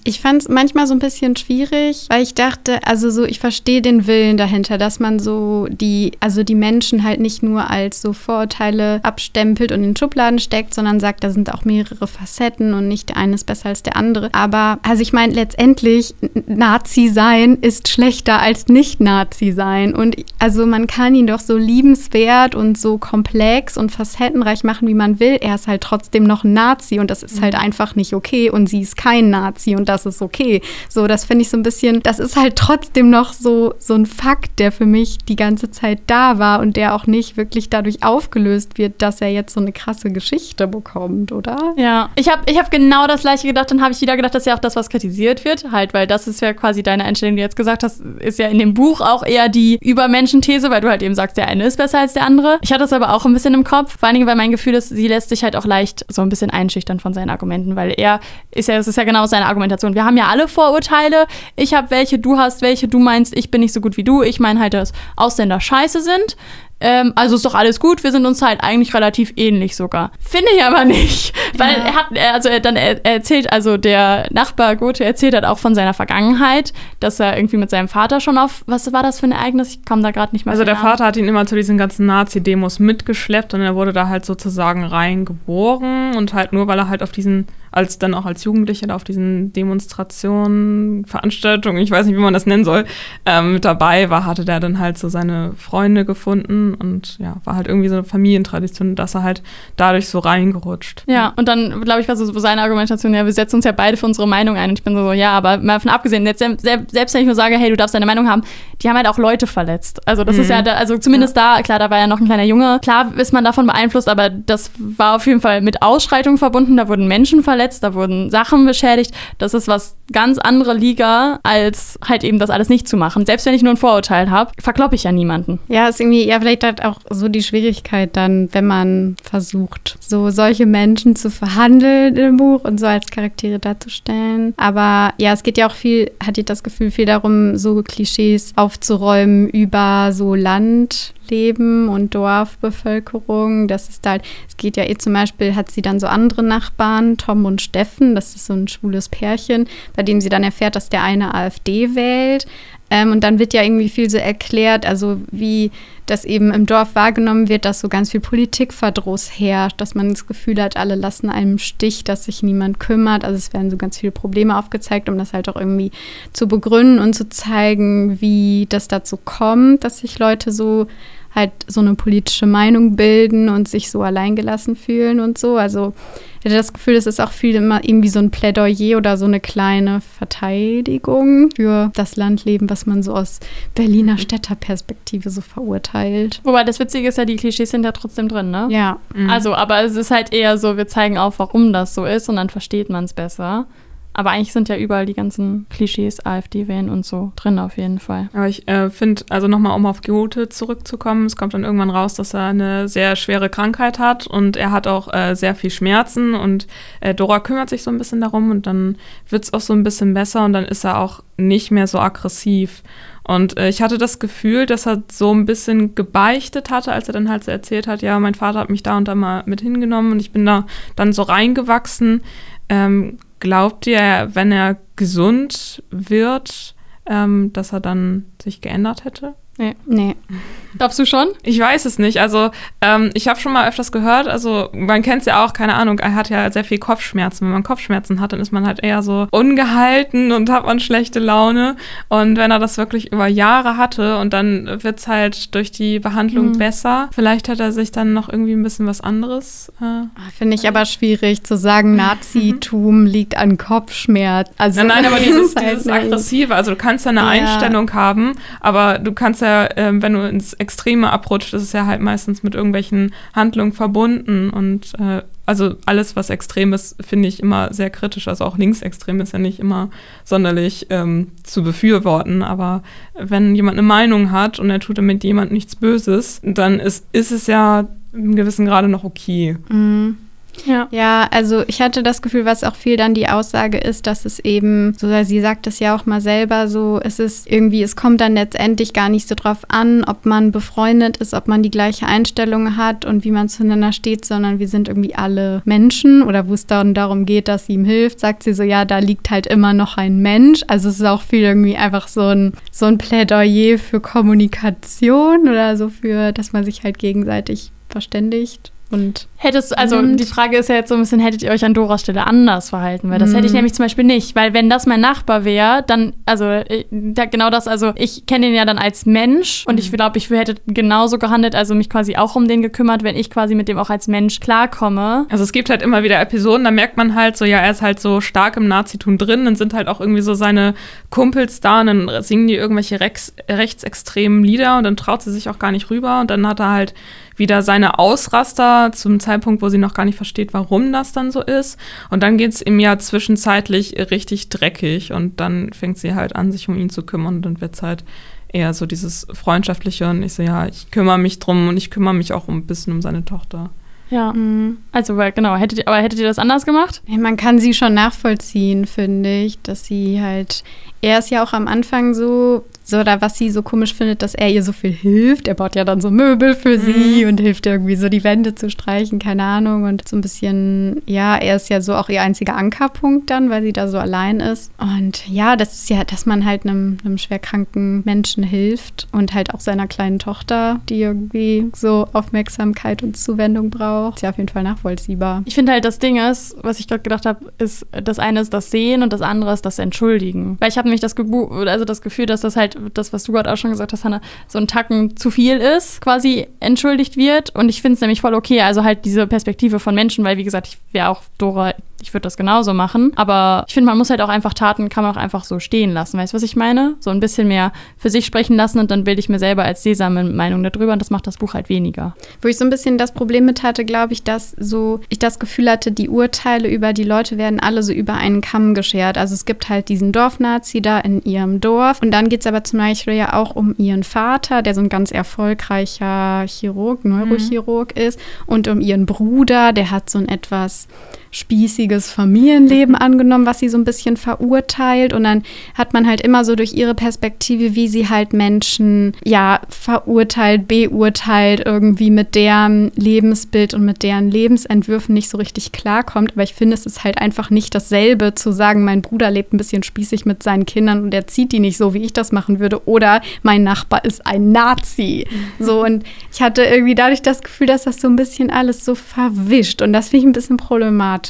Ich fand es manchmal so ein bisschen schwierig, weil ich dachte, also so, ich verstehe den Willen dahinter, dass man so die, also die Menschen halt nicht nur als so Vorurteile abstempelt und in Schubladen steckt, sondern sagt, da sind auch mehrere Facetten und nicht der eine ist besser als der andere. Aber, also ich meine, letztendlich, Nazi sein ist schlechter als nicht Nazi sein. Und also man kann ihn doch so liebenswert und so komplex und facettenreich machen, wie man will. Er ist halt trotzdem noch ein Nazi und das ist halt einfach nicht okay. Und sie ist kein Nazi und das ist okay. So, das finde ich so ein bisschen, das ist halt trotzdem noch so, so ein Fakt, der für mich die ganze Zeit da war und der auch nicht wirklich dadurch aufgelöst wird, dass er jetzt so eine krasse Geschichte bekommt, oder? Ja, ich habe ich hab genau das gleiche gedacht. Dann habe ich wieder gedacht, dass ja auch das, was kritisiert wird, halt, weil das ist ja quasi deine Einstellung, die jetzt gesagt hast, ist ja in dem Buch auch eher die Übermenschenthese, weil du halt eben sagst, der eine ist besser als der andere. Ich hatte das aber auch ein bisschen im Kopf, vor allen Dingen, weil mein Gefühl ist, sie lässt sich halt auch leicht so ein bisschen einschüchtern von seinen Argumenten, weil er ist ja, das ist ja genau seine Argumentation. Wir haben ja alle Vorurteile. Ich habe welche, du hast welche, du meinst, ich bin nicht so gut wie du. Ich meine halt, dass Ausländer scheiße sind. Ähm, also ist doch alles gut, wir sind uns halt eigentlich relativ ähnlich sogar. Finde ich aber nicht, weil Ja. er hat, also er dann er, er erzählt, also der Nachbar Gothe erzählt halt auch von seiner Vergangenheit, dass er irgendwie mit seinem Vater schon auf, was war das für ein Ereignis? Ich komme da gerade nicht mehr Also der Namen. Vater hat ihn immer zu diesen ganzen Nazi-Demos mitgeschleppt und er wurde da halt sozusagen reingeboren und halt nur, weil er halt auf diesen, als dann auch als Jugendlicher da auf diesen Demonstrationen, Veranstaltungen, ich weiß nicht, wie man das nennen soll, ähm, mit dabei war, hatte der dann halt so seine Freunde gefunden und ja, war halt irgendwie so eine Familientradition, dass er halt dadurch so reingerutscht. Ja, und dann, glaube ich, war so seine Argumentation, ja, wir setzen uns ja beide für unsere Meinung ein. Und ich bin so, ja, aber mal von abgesehen, jetzt, selbst, wenn ich nur sage, hey, du darfst deine Meinung haben, die haben halt auch Leute verletzt. Also das ist ja, da, also zumindest da, klar, da war ja noch ein kleiner Junge. Klar ist man davon beeinflusst, aber das war auf jeden Fall mit Ausschreitungen verbunden. Da wurden Menschen verletzt, da wurden Sachen beschädigt. Das ist was ganz andere Liga, als halt eben das alles nicht zu machen. Selbst wenn ich nur ein Vorurteil habe, verkloppe ich ja niemanden. Ja, ist irgendwie, ja, vielleicht hat auch so die Schwierigkeit dann, wenn man versucht, so solche Menschen zu verhandeln im Buch und so als Charaktere darzustellen. Aber ja, es geht ja auch viel, hatte ich das Gefühl, viel darum, so Klischees aufzuräumen über so Landleben und Dorfbevölkerung. Das ist halt, es geht ja eh zum Beispiel, hat sie dann so andere Nachbarn, Tom und Steffen, das ist so ein schwules Pärchen, bei dem sie dann erfährt, dass der eine AfD wählt. Ähm, und dann wird ja irgendwie viel so erklärt, also wie das eben im Dorf wahrgenommen wird, dass so ganz viel Politikverdruss herrscht, dass man das Gefühl hat, alle lassen einem Stich, dass sich niemand kümmert. Also es werden so ganz viele Probleme aufgezeigt, um das halt auch irgendwie zu begründen und zu zeigen, wie das dazu kommt, dass sich Leute so halt so eine politische Meinung bilden und sich so alleingelassen fühlen und so. Also ich hatte das Gefühl, es ist auch viel immer irgendwie so ein Plädoyer oder so eine kleine Verteidigung für das Landleben, was man so aus Berliner Städterperspektive so verurteilt. Wobei das Witzige ist ja, die Klischees sind ja trotzdem drin, ne? Ja. Also, aber es ist halt eher so, wir zeigen auf, warum das so ist und dann versteht man es besser. Aber eigentlich sind ja überall die ganzen Klischees, AfD-Wählen und so drin auf jeden Fall. Aber ich äh, finde, also nochmal, um auf Goethe zurückzukommen, es kommt dann irgendwann raus, dass er eine sehr schwere Krankheit hat und er hat auch äh, sehr viel Schmerzen und äh, Dora kümmert sich so ein bisschen darum und dann wird es auch so ein bisschen besser und dann ist er auch nicht mehr so aggressiv. Und äh, ich hatte das Gefühl, dass er so ein bisschen gebeichtet hatte, als er dann halt so erzählt hat, ja, mein Vater hat mich da und da mal mit hingenommen und ich bin da dann so reingewachsen. Ähm, glaubt ihr, wenn er gesund wird, ähm, dass er dann sich geändert hätte? Nee. Glaubst du schon? Ich weiß es nicht. Also ähm, ich habe schon mal öfters gehört, also man kennt es ja auch, keine Ahnung, er hat ja sehr viel Kopfschmerzen. Wenn man Kopfschmerzen hat, dann ist man halt eher so ungehalten und hat man schlechte Laune. Und wenn er das wirklich über Jahre hatte und dann wird es halt durch die Behandlung Mhm. besser, vielleicht hat er sich dann noch irgendwie ein bisschen was anderes. Äh, Ah, Finde ich aber schwierig zu sagen, Nazitum liegt an Kopfschmerz. Also, Nein, nein, aber das dieses, ist halt dieses. Aggressive, also du kannst ja eine Ja. Einstellung haben, aber du kannst ja, ähm, wenn du ins Extreme abrutscht, ist es ja halt meistens mit irgendwelchen Handlungen verbunden und äh, also alles, was extrem ist, finde ich immer sehr kritisch. Also auch linksextrem ist ja nicht immer sonderlich ähm, zu befürworten, aber wenn jemand eine Meinung hat und er tut damit jemand nichts Böses, dann ist, ist es ja im gewissen Grade noch okay. Mhm. Ja. Ja, also ich hatte das Gefühl, was auch viel dann die Aussage ist, dass es eben, so sie sagt es ja auch mal selber so, es ist irgendwie, es kommt dann letztendlich gar nicht so drauf an, ob man befreundet ist, ob man die gleiche Einstellung hat und wie man zueinander steht, sondern wir sind irgendwie alle Menschen oder wo es dann darum geht, dass sie ihm hilft, sagt sie so, ja, da liegt halt immer noch ein Mensch. Also es ist auch viel irgendwie einfach so ein, so ein Plädoyer für Kommunikation oder so für, dass man sich halt gegenseitig verständigt. Und Hättest, also Und- die Frage ist ja jetzt so ein bisschen, hättet ihr euch an Doras Stelle anders verhalten? Weil das hätte ich Mhm. nämlich zum Beispiel nicht. Weil wenn das mein Nachbar wäre, dann, also äh, da, genau das, also ich kenne den ja dann als Mensch und ich glaube, ich hätte genauso gehandelt, also mich quasi auch um den gekümmert, wenn ich quasi mit dem auch als Mensch klarkomme. Also es gibt halt immer wieder Episoden, da merkt man halt so, ja, er ist halt so stark im Nazitum drin, dann sind halt auch irgendwie so seine Kumpels da und dann singen die irgendwelche Rex rechtsextremen Lieder und dann traut sie sich auch gar nicht rüber und dann hat er halt wieder seine Ausraster zum Zeitpunkt, wo sie noch gar nicht versteht, warum das dann so ist. Und dann geht es ihm ja zwischenzeitlich richtig dreckig und dann fängt sie halt an, sich um ihn zu kümmern und dann wird es halt eher so dieses Freundschaftliche und ich so, ja, ich kümmere mich drum und ich kümmere mich auch ein bisschen um seine Tochter. Ja. mh. Also, weil, genau, hättet ihr, aber hättet ihr das anders gemacht? Man kann sie schon nachvollziehen, finde ich, dass sie halt, er ist ja auch am Anfang so, So, oder was sie so komisch findet, dass er ihr so viel hilft. Er baut ja dann so Möbel für sie und hilft irgendwie so die Wände zu streichen, keine Ahnung. Und so ein bisschen, ja, er ist ja so auch ihr einziger Ankerpunkt dann, weil sie da so allein ist. Und ja, das ist ja, dass man halt einem, einem schwerkranken Menschen hilft und halt auch seiner kleinen Tochter, die irgendwie so Aufmerksamkeit und Zuwendung braucht. Ist ja auf jeden Fall nachvollziehbar. Ich finde halt, das Ding ist, was ich gerade gedacht habe, ist, das eine ist das Sehen und das andere ist das Entschuldigen. Weil ich habe nämlich das, Gebu also das Gefühl, dass das halt, das, was du gerade auch schon gesagt hast, Hannah, so ein Tacken zu viel ist, quasi entschuldigt wird. Und ich finde es nämlich voll okay, also halt diese Perspektive von Menschen, weil wie gesagt, ich wäre auch Dora, ich würde das genauso machen. Aber ich finde, man muss halt auch einfach Taten, kann man auch einfach so stehen lassen. Weißt du, was ich meine? So ein bisschen mehr für sich sprechen lassen und dann bilde ich mir selber als Sesam eine Meinung darüber und das macht das Buch halt weniger. Wo ich so ein bisschen das Problem mit hatte, glaube ich, dass so ich das Gefühl hatte, die Urteile über die Leute werden alle so über einen Kamm geschert. Also es gibt halt diesen Dorfnazi da in ihrem Dorf und dann geht es aber zum Beispiel ja auch um ihren Vater, der so ein ganz erfolgreicher Chirurg, Neurochirurg ist und um ihren Bruder, der hat so ein etwas spießiges Familienleben angenommen, was sie so ein bisschen verurteilt. Und dann hat man halt immer so durch ihre Perspektive, wie sie halt Menschen ja verurteilt, beurteilt, irgendwie mit deren Lebensbild und mit deren Lebensentwürfen nicht so richtig klarkommt. Aber ich finde, es ist halt einfach nicht dasselbe zu sagen, mein Bruder lebt ein bisschen spießig mit seinen Kindern und er zieht die nicht so, wie ich das machen würde. Oder mein Nachbar ist ein Nazi. So, und ich hatte irgendwie dadurch das Gefühl, dass das so ein bisschen alles so verwischt. Und das finde ich ein bisschen problematisch.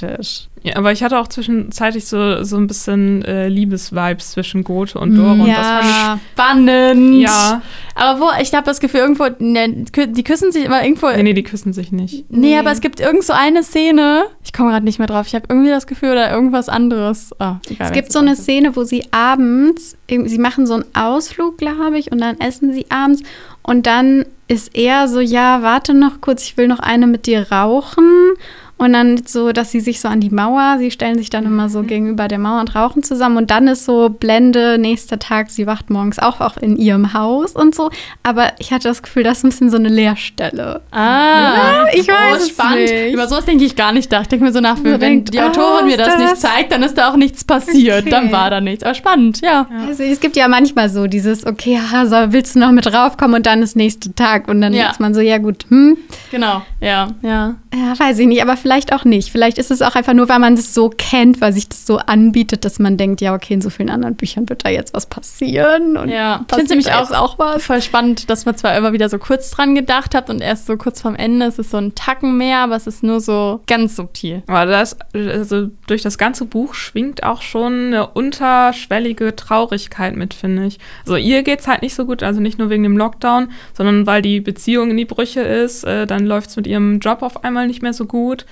Ja, aber ich hatte auch zwischenzeitlich so, so ein bisschen äh, Liebesvibes zwischen Gothe und Dora. Und das fand ich spannend. Ja. Aber wo, ich habe das Gefühl, irgendwo, ne, die küssen sich aber irgendwo. Nee, nee, die küssen sich nicht. Nee, aber es gibt irgend so eine Szene. Ich komme gerade nicht mehr drauf. Ich habe irgendwie das Gefühl, oder irgendwas anderes. Ah, egal, Es gibt so eine Szene, wo sie abends, sie machen so einen Ausflug, glaube ich, und dann essen sie abends und dann ist er so, ja, warte noch kurz, ich will noch eine mit dir rauchen. Und dann so, dass sie sich so an die Mauer, sie stellen sich dann immer so gegenüber der Mauer und rauchen zusammen. Und dann ist so Blende, nächster Tag, sie wacht morgens auch, auch in ihrem Haus und so. Aber ich hatte das Gefühl, das ist ein bisschen so eine Leerstelle. Ah, ich weiß oh, es spannend. nicht. Über sowas denke ich gar nicht nach. Ich denke mir so nach, So wenn denkt, die Autorin mir ist das nicht das- zeigt, dann ist da auch nichts passiert. Okay. Dann war da nichts. Aber spannend, ja. Also es gibt ja manchmal so dieses, okay, haha, so, willst du noch mit raufkommen und dann ist nächste Tag. Und dann Ja. ist man so, ja gut, hm, Genau, ja, ja. Ja, weiß ich nicht, aber vielleicht auch nicht. Vielleicht ist es auch einfach nur, weil man das so kennt, weil sich das so anbietet, dass man denkt, ja, okay, in so vielen anderen Büchern wird da jetzt was passieren. Und Ja, ich finde nämlich auch, auch was. voll spannend, dass man zwar immer wieder so kurz dran gedacht hat und erst so kurz vorm Ende ist es so ein Tacken mehr, aber es ist nur so ganz subtil. Aber das, also durch das ganze Buch schwingt auch schon eine unterschwellige Traurigkeit mit, finde ich. Also ihr geht's halt nicht so gut, also nicht nur wegen dem Lockdown, sondern weil die Beziehung in die Brüche ist. Äh, dann läuft's mit ihrem Job auf einmal nicht mehr so gut.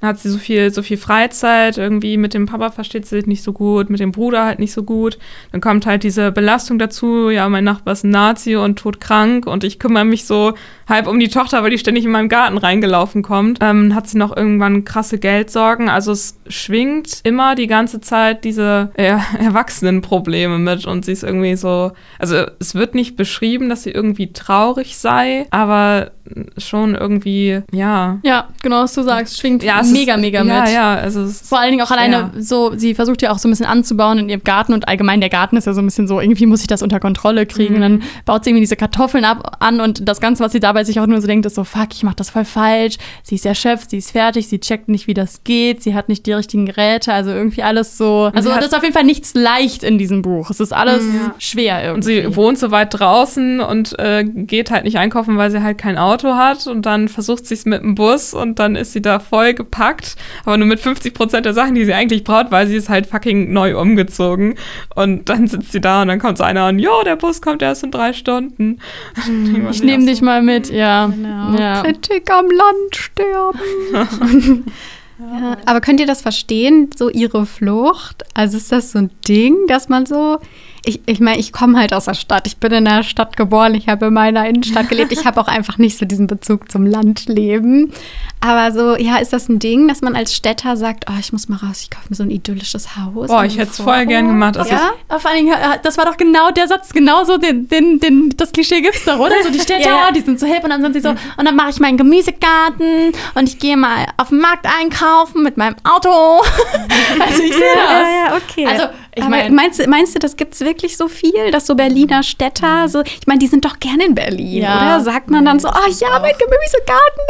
Dann hat sie so viel, so viel Freizeit. Irgendwie mit dem Papa versteht sie sich nicht so gut, mit dem Bruder halt nicht so gut. Dann kommt halt diese Belastung dazu. Ja, mein Nachbar ist ein Nazi und todkrank und ich kümmere mich so halb um die Tochter, weil die ständig in meinem Garten reingelaufen kommt. Ähm, hat sie noch irgendwann krasse Geldsorgen. Also es schwingt immer die ganze Zeit diese äh, Erwachsenenprobleme mit und sie ist irgendwie so, also es wird nicht beschrieben, dass sie irgendwie traurig sei, aber schon irgendwie, ja. Ja, genau, was du sagst, schwingt ja es mega, mega ja, mit. Ja, also es ist Vor allen Dingen auch schwer. alleine so, sie versucht ja auch so ein bisschen anzubauen in ihrem Garten und allgemein der Garten ist ja so ein bisschen so, irgendwie muss ich das unter Kontrolle kriegen und dann baut sie irgendwie diese Kartoffeln ab an und das Ganze, was sie dabei sich auch nur so denkt, ist so, fuck, ich mach das voll falsch, sie ist erschöpft, sie ist fertig, sie checkt nicht, wie das geht, sie hat nicht die richtigen Geräte, also irgendwie alles so, also das ist auf jeden Fall nichts leicht in diesem Buch, es ist alles schwer Und irgendwie. sie wohnt so weit draußen und äh, geht halt nicht einkaufen, weil sie halt kein Auto hat. Und dann versucht sie es mit dem Bus und dann ist sie da voll gepackt. Aber nur mit 50 Prozent der Sachen, die sie eigentlich braucht, weil sie ist halt fucking neu umgezogen. Und dann sitzt sie da und dann kommt so einer und, jo, der Bus kommt erst in drei Stunden. ich nehme dich mal mit, ja. Genau. ja. Kritik am Land sterben. ja. Aber könnt ihr das verstehen, so ihre Flucht? Also ist das so ein Ding, dass man so. Ich, ich meine, ich komme halt aus der Stadt. Ich bin in der Stadt geboren. Ich habe in meiner Innenstadt gelebt. Ich habe auch einfach nicht so diesen Bezug zum Landleben. Aber so, ja, ist das ein Ding, dass man als Städter sagt, oh, ich muss mal raus, ich kaufe mir so ein idyllisches Haus. Boah, ich hätte es voll gern gemacht. Also Ja? Vor allen Dingen, äh, das war doch genau der Satz, genau so, den, den, den, das Klischee gibt's doch, oder? So die Städte, Ja, ja. die sind so hip und dann sind sie so, und dann mache ich meinen Gemüsegarten und ich gehe mal auf den Markt einkaufen mit meinem Auto. also ich sehe das. Ja, ja, okay. Also Ich mein- meinst, du- meinst du, das gibt es wirklich so viel, dass so Berliner Städter, so, ich meine, die sind doch gerne in Berlin, Ja. oder? Sagt man dann so, oh ja, mein Gemüsegarten.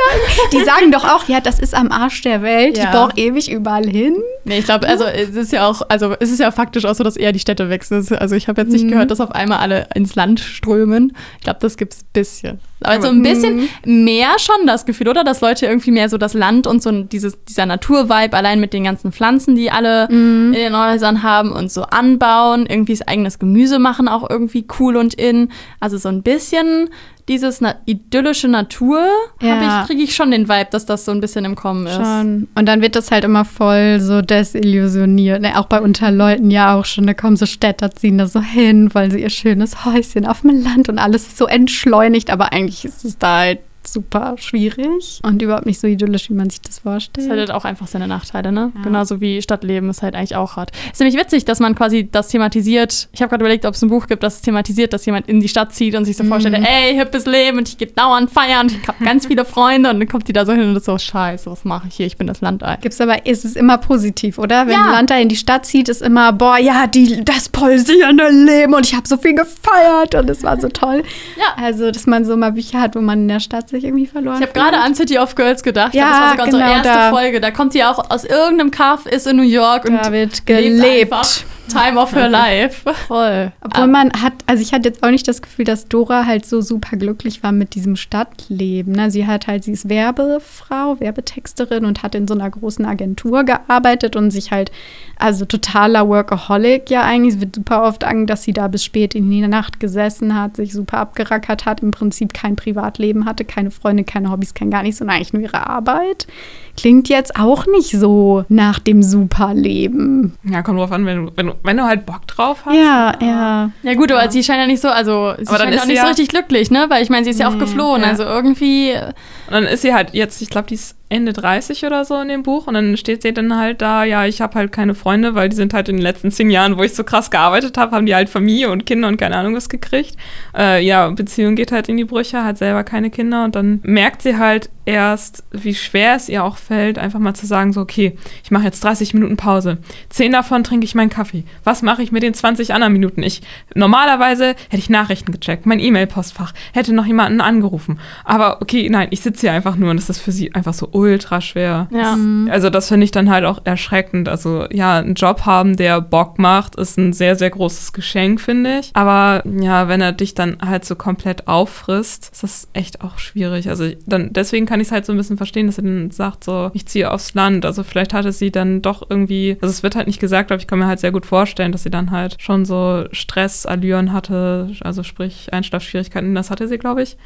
Die sagen doch auch, ja, das ist am Arsch der Welt, Ja. ich brauche ewig überall hin. Nee, ich glaube, also es ist ja auch, also es ist ja faktisch auch so, dass eher die Städte wechseln. Also ich habe jetzt nicht gehört, dass auf einmal alle ins Land strömen. Ich glaube, das gibt's ein bisschen. Aber so ein bisschen mehr schon das Gefühl, oder? Dass Leute irgendwie mehr so das Land und so dieses, dieser Naturvibe, allein mit den ganzen Pflanzen, die alle in den Häusern haben und so anbauen, irgendwie das eigenes Gemüse machen, auch irgendwie cool und in. Also so ein bisschen dieses na idyllische Natur Ja. kriege ich schon den Vibe, dass das so ein bisschen im Kommen ist. Schon. Und dann wird das halt immer voll so desillusioniert. Ne? Auch bei Unterleuten ja auch schon. Da kommen so Städter, ziehen da so hin, weil sie ihr schönes Häuschen auf dem Land und alles ist so entschleunigt. Aber eigentlich ist es da halt super schwierig und überhaupt nicht so idyllisch, wie man sich das vorstellt. Das hat halt auch einfach seine Nachteile, ne? Genauso wie Stadtleben ist halt eigentlich auch hart. Ist nämlich witzig, dass man quasi das thematisiert. Ich habe gerade überlegt, ob es ein Buch gibt, das es thematisiert, dass jemand in die Stadt zieht und sich so vorstellt, ey, hippes Leben und ich gehe dauernd feiern und ich habe ganz viele Freunde und dann kommt die da so hin und ist so, scheiße, was mache ich hier? Ich bin das Landei. Gibt's aber, ist es immer positiv, oder? Wenn Ja. ein Land da in die Stadt zieht, ist immer, boah, ja, die, das pulsierende Leben und ich habe so viel gefeiert und es war so toll. Ja. Also, dass man so mal Bücher hat, wo man in der Stadt sich irgendwie verloren Ich habe gerade an City of Girls gedacht. Ja, das war sogar unsere genau, erste da. Folge. Da kommt die auch aus irgendeinem Kaff, ist in New York und Da wird lebt gelebt. Time of her life. Voll. Obwohl man hat, also ich hatte jetzt auch nicht das Gefühl, dass Dora halt so super glücklich war mit diesem Stadtleben. Ne? Sie hat halt, sie ist Werbefrau, Werbetexterin und hat in so einer großen Agentur gearbeitet und sich halt, also totaler Workaholic ja eigentlich. Es wird super oft an, dass sie da bis spät in die Nacht gesessen hat, sich super abgerackert hat, im Prinzip kein Privatleben hatte, keine Freunde, keine Hobbys, kein gar nichts und eigentlich nur ihre Arbeit. Klingt jetzt auch nicht so nach dem Superleben. Ja, kommt drauf an, wenn du, wenn du, wenn du halt Bock drauf hast. Ja, ja. Ja gut, aber sie scheint ja nicht so, also sie Aber dann scheint ist auch sie nicht so ja- richtig glücklich, ne? Weil ich meine, sie ist ja auch geflohen, ja. also irgendwie Und dann ist sie halt jetzt, ich glaube, die ist Ende 30 oder so in dem Buch. Und dann steht sie dann halt da, ja, ich habe halt keine Freunde, weil die sind halt in den letzten zehn Jahren, wo ich so krass gearbeitet habe, haben die halt Familie und Kinder und keine Ahnung was gekriegt. Äh, ja, Beziehung geht halt in die Brüche, hat selber keine Kinder. Und dann merkt sie halt erst, wie schwer es ihr auch fällt, einfach mal zu sagen, so, okay, ich mache jetzt 30 Minuten Pause. Zehn davon trinke ich meinen Kaffee. Was mache ich mit den 20 anderen Minuten? Ich, normalerweise hätte ich Nachrichten gecheckt, mein E-Mail-Postfach, hätte noch jemanden angerufen. Aber okay, nein, ich sitze hier einfach nur und das ist für sie einfach so ultra schwer. Ja. Also das finde ich dann halt auch erschreckend. Also ja, einen Job haben, der Bock macht, ist ein sehr, sehr großes Geschenk, finde ich. Aber ja, wenn er dich dann halt so komplett auffrisst, ist das echt auch schwierig. Also dann deswegen kann ich es halt so ein bisschen verstehen, dass er dann sagt, so, ich ziehe aufs Land. Also vielleicht hatte sie dann doch irgendwie, also es wird halt nicht gesagt, aber ich kann mir halt sehr gut vorstellen, dass sie dann halt schon so Stressallüren hatte, also sprich Einschlafschwierigkeiten, das hatte sie, glaube ich.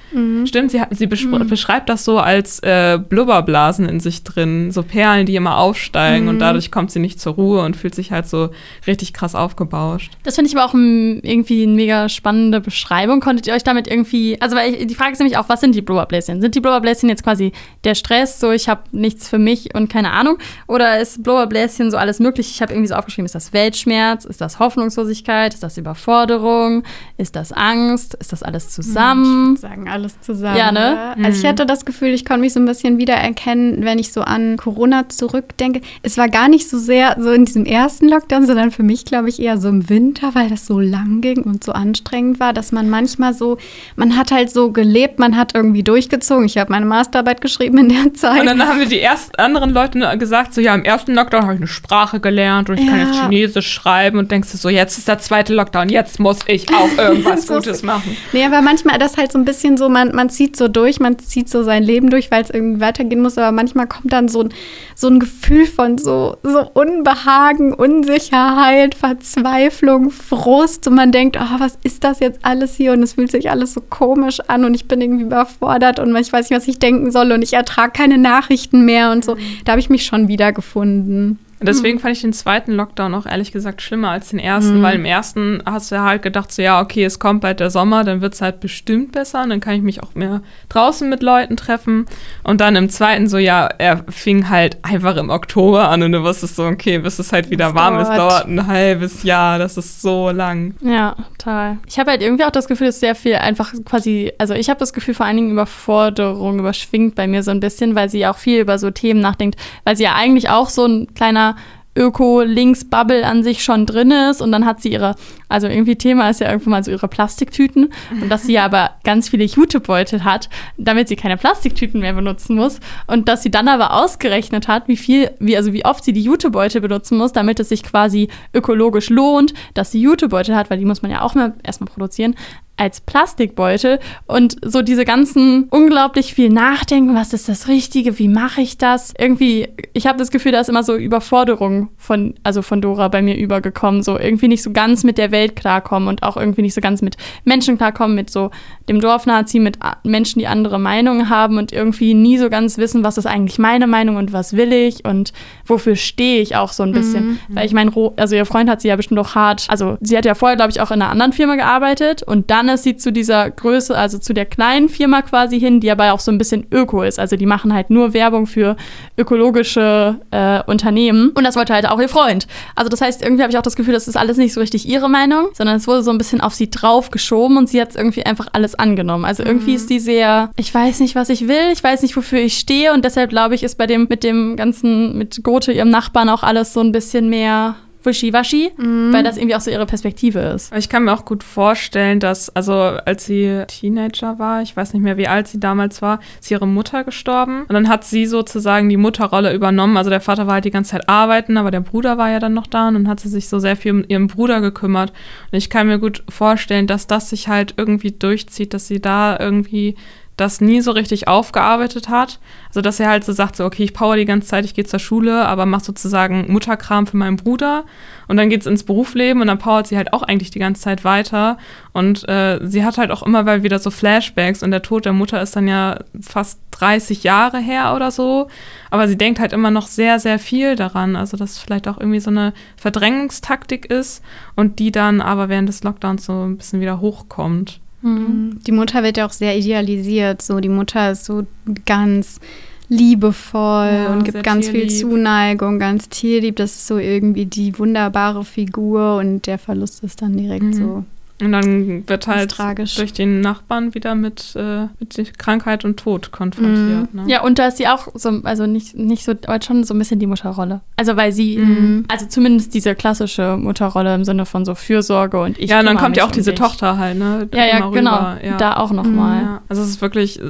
Stimmt, sie, hat, sie beschr- beschreibt das so als äh, Blubberblasen in sich drin, so Perlen, die immer aufsteigen und dadurch kommt sie nicht zur Ruhe und fühlt sich halt so richtig krass aufgebauscht. Das finde ich aber auch ein, irgendwie eine mega spannende Beschreibung. Konntet ihr euch damit irgendwie, also weil ich, die Frage ist nämlich auch, was sind die Blubberbläschen? Sind die Blubberbläschen jetzt quasi der Stress, so ich habe nichts für mich und keine Ahnung? Oder ist Blubberbläschen so alles möglich? Ich habe irgendwie so aufgeschrieben, ist das Weltschmerz? Ist das Hoffnungslosigkeit? Ist das Überforderung? Ist das Angst? Ist das alles zusammen? sagen alles zusammen. Ja, ne? Also ich hatte das Gefühl, ich konnte mich so ein bisschen wiedererkennen, wenn ich so an Corona zurückdenke. Es war gar nicht so sehr so in diesem ersten Lockdown, sondern für mich, glaube ich, eher so im Winter, weil das so lang ging und so anstrengend war, dass man manchmal so, man hat halt so gelebt, man hat irgendwie durchgezogen. Ich habe meine Masterarbeit geschrieben in der Zeit. Und dann haben wir die ersten anderen Leute gesagt, so ja, im ersten Lockdown habe ich eine Sprache gelernt und ich kann Ja. jetzt Chinesisch schreiben und denkst du so, jetzt ist der zweite Lockdown, jetzt muss ich auch irgendwas Gutes machen. Nee, aber manchmal das halt so ein bisschen so, man, man zieht so durch, man zieht so sein Leben durch, weil es irgendwie weitergehen muss, aber manchmal kommt dann so ein, so ein Gefühl von so, so Unbehagen, Unsicherheit, Verzweiflung, Frust und man denkt, oh, was ist das jetzt alles hier und es fühlt sich alles so komisch an und ich bin irgendwie überfordert und ich weiß nicht, was ich denken soll und ich ertrage keine Nachrichten mehr und so. Da habe ich mich schon wiedergefunden. Und Deswegen fand ich den zweiten Lockdown auch ehrlich gesagt schlimmer als den ersten, weil im ersten hast du ja halt gedacht, so ja, okay, es kommt bald der Sommer, dann wird es halt bestimmt besser und dann kann ich mich auch mehr draußen mit Leuten treffen. Und dann im zweiten so, ja, er fing halt einfach im Oktober an und du wusstest so, okay, bis es halt wieder Das warm ist, dauert. dauert ein halbes Jahr, das ist so lang. Ja, total. Ich habe halt irgendwie auch das Gefühl, dass sehr viel einfach quasi, also ich habe das Gefühl, vor allen Dingen Überforderung überschwingt bei mir so ein bisschen, weil sie auch viel über so Themen nachdenkt, weil sie ja eigentlich auch so ein kleiner Öko-Links-Bubble an sich schon drin ist und dann hat sie ihre, also irgendwie Thema ist ja irgendwann mal so ihre Plastiktüten und dass sie aber ganz viele Jutebeutel hat, damit sie keine Plastiktüten mehr benutzen muss und dass sie dann aber ausgerechnet hat, wie viel, wie, also wie oft sie die Jutebeutel benutzen muss, damit es sich quasi ökologisch lohnt, dass sie Jutebeutel hat, weil die muss man ja auch mal erstmal produzieren, als Plastikbeutel und so diese ganzen unglaublich viel Nachdenken, was ist das Richtige, wie mache ich das? Irgendwie, ich habe das Gefühl, da ist immer so Überforderung von, also von Dora bei mir übergekommen, so irgendwie nicht so ganz mit der Welt klarkommen und auch irgendwie nicht so ganz mit Menschen klarkommen, mit so dem Dorfnazi, mit Menschen, die andere Meinungen haben und irgendwie nie so ganz wissen, was ist eigentlich meine Meinung und was will ich und wofür stehe ich auch so ein bisschen. Mhm. Weil ich meine, also ihr Freund hat sie ja bestimmt auch hart, also sie hat ja vorher, glaube ich, auch in einer anderen Firma gearbeitet und dann ist sie zu dieser Größe, also zu der kleinen Firma quasi hin, die aber auch so ein bisschen öko ist. Also die machen halt nur Werbung für ökologische äh, Unternehmen. Und das wollte halt auch ihr Freund. Also das heißt, irgendwie habe ich auch das Gefühl, das ist alles nicht so richtig ihre Meinung, sondern es wurde so ein bisschen auf sie drauf geschoben und sie hat irgendwie einfach alles angenommen. Also irgendwie mhm. ist die sehr, ich weiß nicht, was ich will, ich weiß nicht, wofür ich stehe und deshalb glaube ich, ist bei dem mit dem ganzen, mit Gothe, ihrem Nachbarn, auch alles so ein bisschen mehr wischiwaschi, mhm. weil das irgendwie auch so ihre Perspektive ist. Ich kann mir auch gut vorstellen, dass, also als sie Teenager war, ich weiß nicht mehr, wie alt sie damals war, ist ihre Mutter gestorben. Und dann hat sie sozusagen die Mutterrolle übernommen. Also der Vater war halt die ganze Zeit arbeiten, aber der Bruder war ja dann noch da und dann hat sie sich so sehr viel um ihren Bruder gekümmert. Und ich kann mir gut vorstellen, dass das sich halt irgendwie durchzieht, dass sie da irgendwie das nie so richtig aufgearbeitet hat. Also dass er halt so sagt, so, okay, ich power die ganze Zeit, ich gehe zur Schule, aber mache sozusagen Mutterkram für meinen Bruder. Und dann geht es ins Berufsleben und dann powert sie halt auch eigentlich die ganze Zeit weiter. Und äh, sie hat halt auch immer mal wieder so Flashbacks und der Tod der Mutter ist dann ja fast 30 Jahre her oder so. Aber sie denkt halt immer noch sehr, sehr viel daran. Also dass vielleicht auch irgendwie so eine Verdrängungstaktik ist und die dann aber während des Lockdowns so ein bisschen wieder hochkommt. Mhm. Die Mutter wird ja auch sehr idealisiert. So, die Mutter ist so ganz liebevoll ja, und gibt ganz viel Zuneigung, ganz tierlieb. Das ist so irgendwie die wunderbare Figur und der Verlust ist dann direkt mhm. so und dann wird halt durch den Nachbarn wieder mit, äh, mit Krankheit und Tod konfrontiert. Mm. Ne? Ja, und da ist sie auch so, also nicht, nicht so, aber schon so ein bisschen die Mutterrolle. Also weil sie, mm. also zumindest diese klassische Mutterrolle im Sinne von so Fürsorge und ich. Ja, und dann kommt ja auch diese dich. Tochter halt, ne? Ja, ja, genau. Ja. Da auch nochmal. Mm, ja. Also es ist wirklich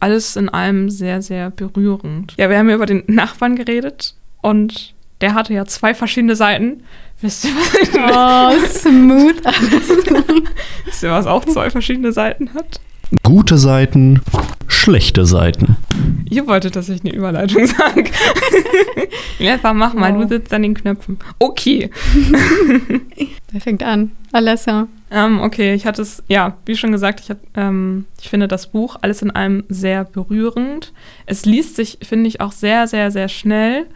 alles in allem sehr, sehr berührend. Ja, wir haben ja über den Nachbarn geredet und der hatte ja zwei verschiedene Seiten. Wisst ihr, was ich Oh, smooth. Wisst ihr, was auch zwei verschiedene Seiten hat? Gute Seiten, schlechte Seiten. Ihr wolltet, dass ich eine Überleitung sage. Eva, mach mal, wow. du sitzt an den Knöpfen. Okay. Wer fängt an? Alessa. Ähm, okay, ich hatte es, ja, wie schon gesagt, ich, hab, ähm, ich finde das Buch alles in allem sehr berührend. Es liest sich, finde ich, auch sehr, sehr, sehr schnell.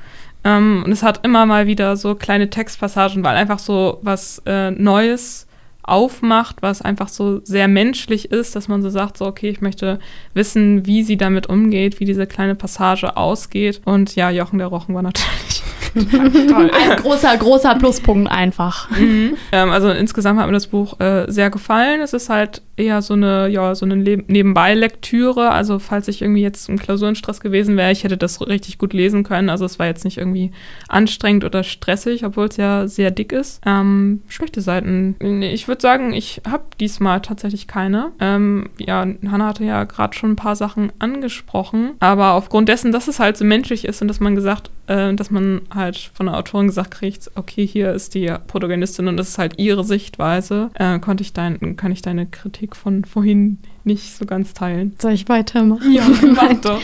Ähm, und es hat immer mal wieder so kleine Textpassagen, weil einfach so was äh, Neues aufmacht, was einfach so sehr menschlich ist, dass man so sagt, so okay, ich möchte wissen, wie sie damit umgeht, wie diese kleine Passage ausgeht. Und ja, Jochen der Rochen war natürlich. Ein großer, großer Pluspunkt einfach. Mhm. Ähm, also insgesamt hat mir das Buch äh, sehr gefallen. Es ist halt eher so eine, ja, so eine Nebenbei-Lektüre. Also falls ich irgendwie jetzt im Klausurenstress gewesen wäre, ich hätte das richtig gut lesen können. Also es war jetzt nicht irgendwie anstrengend oder stressig, obwohl es ja sehr dick ist. Ähm, schlechte Seiten. Ich würde sagen, ich habe diesmal tatsächlich keine. Ähm, ja, Hannah hatte ja gerade schon ein paar Sachen angesprochen. Aber aufgrund dessen, dass es halt so menschlich ist und dass man gesagt, äh, dass man halt von der Autorin gesagt kriegt, okay, hier ist die Protagonistin und das ist halt ihre Sichtweise, äh, konnte ich dein, kann ich deine Kritik von vorhin nicht so ganz teilen. Soll ich weitermachen? Ja, mach doch.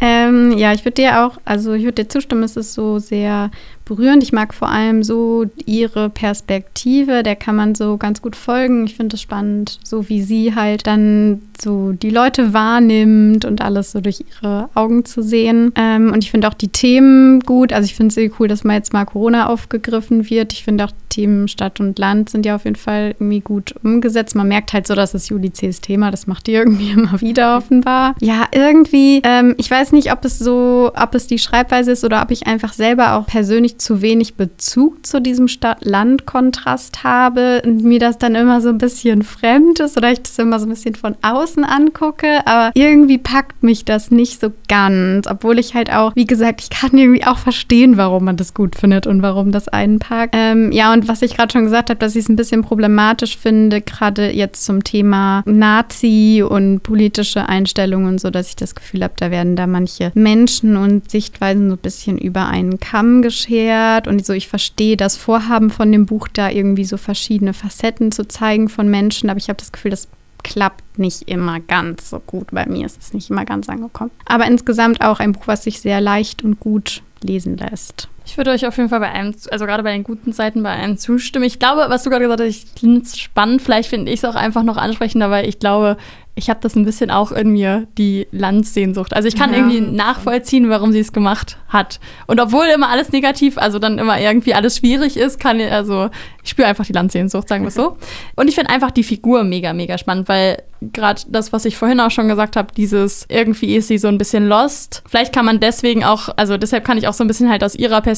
ähm, ja, ich würde dir auch, also ich würde dir zustimmen, es ist so sehr berührend. Ich mag vor allem so ihre Perspektive, der kann man so ganz gut folgen. Ich finde es spannend, so wie sie halt dann so die Leute wahrnimmt und alles so durch ihre Augen zu sehen. Ähm, und ich finde auch die Themen gut. Also ich finde es sehr cool, dass mal jetzt mal Corona aufgegriffen wird. Ich finde auch Themen Stadt und Land sind ja auf jeden Fall irgendwie gut umgesetzt. Man merkt halt so, dass das Juli C.'s Thema, das macht gemacht, irgendwie immer wieder offenbar. Ja, irgendwie, ähm, ich weiß nicht, ob es so, ob es die Schreibweise ist oder ob ich einfach selber auch persönlich zu wenig Bezug zu diesem Stadt-Land-Kontrast habe und mir das dann immer so ein bisschen fremd ist oder ich das immer so ein bisschen von außen angucke. Aber irgendwie packt mich das nicht so ganz, obwohl ich halt auch, wie gesagt, ich kann irgendwie auch verstehen, warum man das gut findet und warum das einen packt. Ähm, ja, und was ich gerade schon gesagt habe, dass ich es ein bisschen problematisch finde, gerade jetzt zum Thema Nazi und politische Einstellungen, so dass ich das Gefühl habe, da werden da manche Menschen und Sichtweisen so ein bisschen über einen Kamm geschert und so ich verstehe das Vorhaben von dem Buch da irgendwie so verschiedene Facetten zu zeigen von Menschen, aber ich habe das Gefühl, das klappt nicht immer ganz so gut. Bei mir ist es nicht immer ganz angekommen. Aber insgesamt auch ein Buch, was sich sehr leicht und gut lesen lässt. Ich würde euch auf jeden Fall bei einem, also gerade bei den guten Seiten, bei einem zustimmen. Ich glaube, was du gerade gesagt hast, ich finde es spannend. Vielleicht finde ich es auch einfach noch ansprechender, weil ich glaube, ich habe das ein bisschen auch in mir, die Landsehnsucht. Also ich kann ja. irgendwie nachvollziehen, warum sie es gemacht hat. Und obwohl immer alles negativ, also dann immer irgendwie alles schwierig ist, kann ich, also ich spüre einfach die Landsehnsucht, sagen wir es so. Und ich finde einfach die Figur mega, mega spannend, weil gerade das, was ich vorhin auch schon gesagt habe, dieses irgendwie ist sie so ein bisschen lost. Vielleicht kann man deswegen auch, also deshalb kann ich auch so ein bisschen halt aus ihrer Perspektive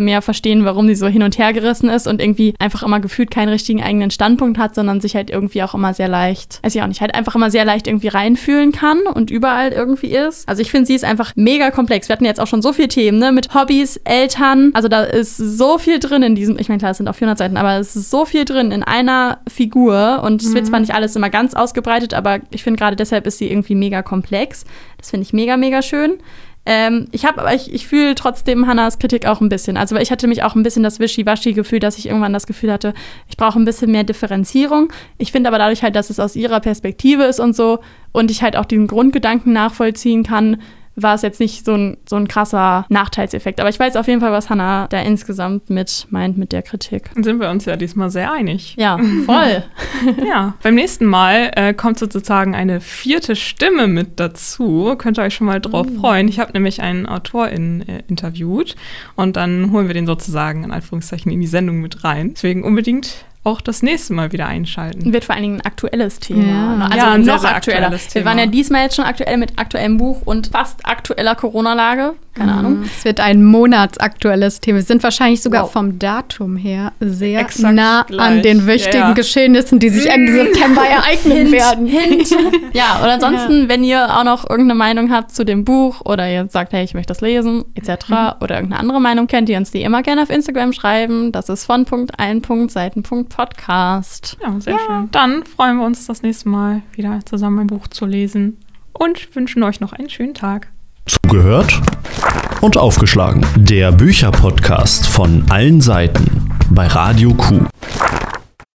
mehr verstehen, warum sie so hin und her gerissen ist und irgendwie einfach immer gefühlt keinen richtigen eigenen Standpunkt hat, sondern sich halt irgendwie auch immer sehr leicht, weiß ich auch nicht, halt einfach immer sehr leicht irgendwie reinfühlen kann und überall irgendwie ist. Also ich finde, sie ist einfach mega komplex. Wir hatten jetzt auch schon so viele Themen, ne, mit Hobbys, Eltern. Also da ist so viel drin in diesem, ich meine, klar, es sind auf 400 Seiten, aber es ist so viel drin in einer Figur und es wird zwar nicht alles immer ganz ausgebreitet, aber ich finde gerade deshalb ist sie irgendwie mega komplex. Das finde ich mega, mega schön. Ähm, ich habe aber, ich, ich fühle trotzdem Hannas Kritik auch ein bisschen. Also, ich hatte mich auch ein bisschen das Wischiwaschi-Gefühl, dass ich irgendwann das Gefühl hatte, ich brauche ein bisschen mehr Differenzierung. Ich finde aber dadurch halt, dass es aus ihrer Perspektive ist und so und ich halt auch diesen Grundgedanken nachvollziehen kann, war es jetzt nicht so ein, so ein krasser Nachteilseffekt. Aber ich weiß auf jeden Fall, was Hannah da insgesamt mit meint mit der Kritik. Dann sind wir uns ja diesmal sehr einig. Ja, voll. ja, beim nächsten Mal äh, kommt sozusagen eine vierte Stimme mit dazu. Könnt ihr euch schon mal drauf mm. freuen. Ich habe nämlich einen Autor in, äh, interviewt und dann holen wir den sozusagen in Anführungszeichen in die Sendung mit rein. Deswegen unbedingt auch das nächste Mal wieder einschalten. Wird vor allen Dingen ein aktuelles Thema. Ja. Also ja, ein noch sehr, aktueller. Thema. Wir waren ja diesmal jetzt schon aktuell mit aktuellem Buch und fast aktueller Corona-Lage. Keine mhm. Ahnung. Es wird ein monatsaktuelles Thema. Wir sind wahrscheinlich sogar wow. vom Datum her sehr Exakt nah gleich. an den wichtigen ja. Geschehnissen, die sich Ende September ereignen Hint, werden. Hint. ja, und ansonsten, wenn ihr auch noch irgendeine Meinung habt zu dem Buch oder ihr sagt, hey, ich möchte das lesen, etc. Mhm. oder irgendeine andere Meinung kennt, ihr uns die immer gerne auf Instagram schreiben. Das ist von Punkt, ein Punkt, Seitenpunkt Podcast. Ja, sehr ja. schön. Dann freuen wir uns das nächste Mal wieder zusammen ein Buch zu lesen und wünschen euch noch einen schönen Tag. Zugehört und aufgeschlagen. Der Bücherpodcast von allen Seiten bei Radio Q.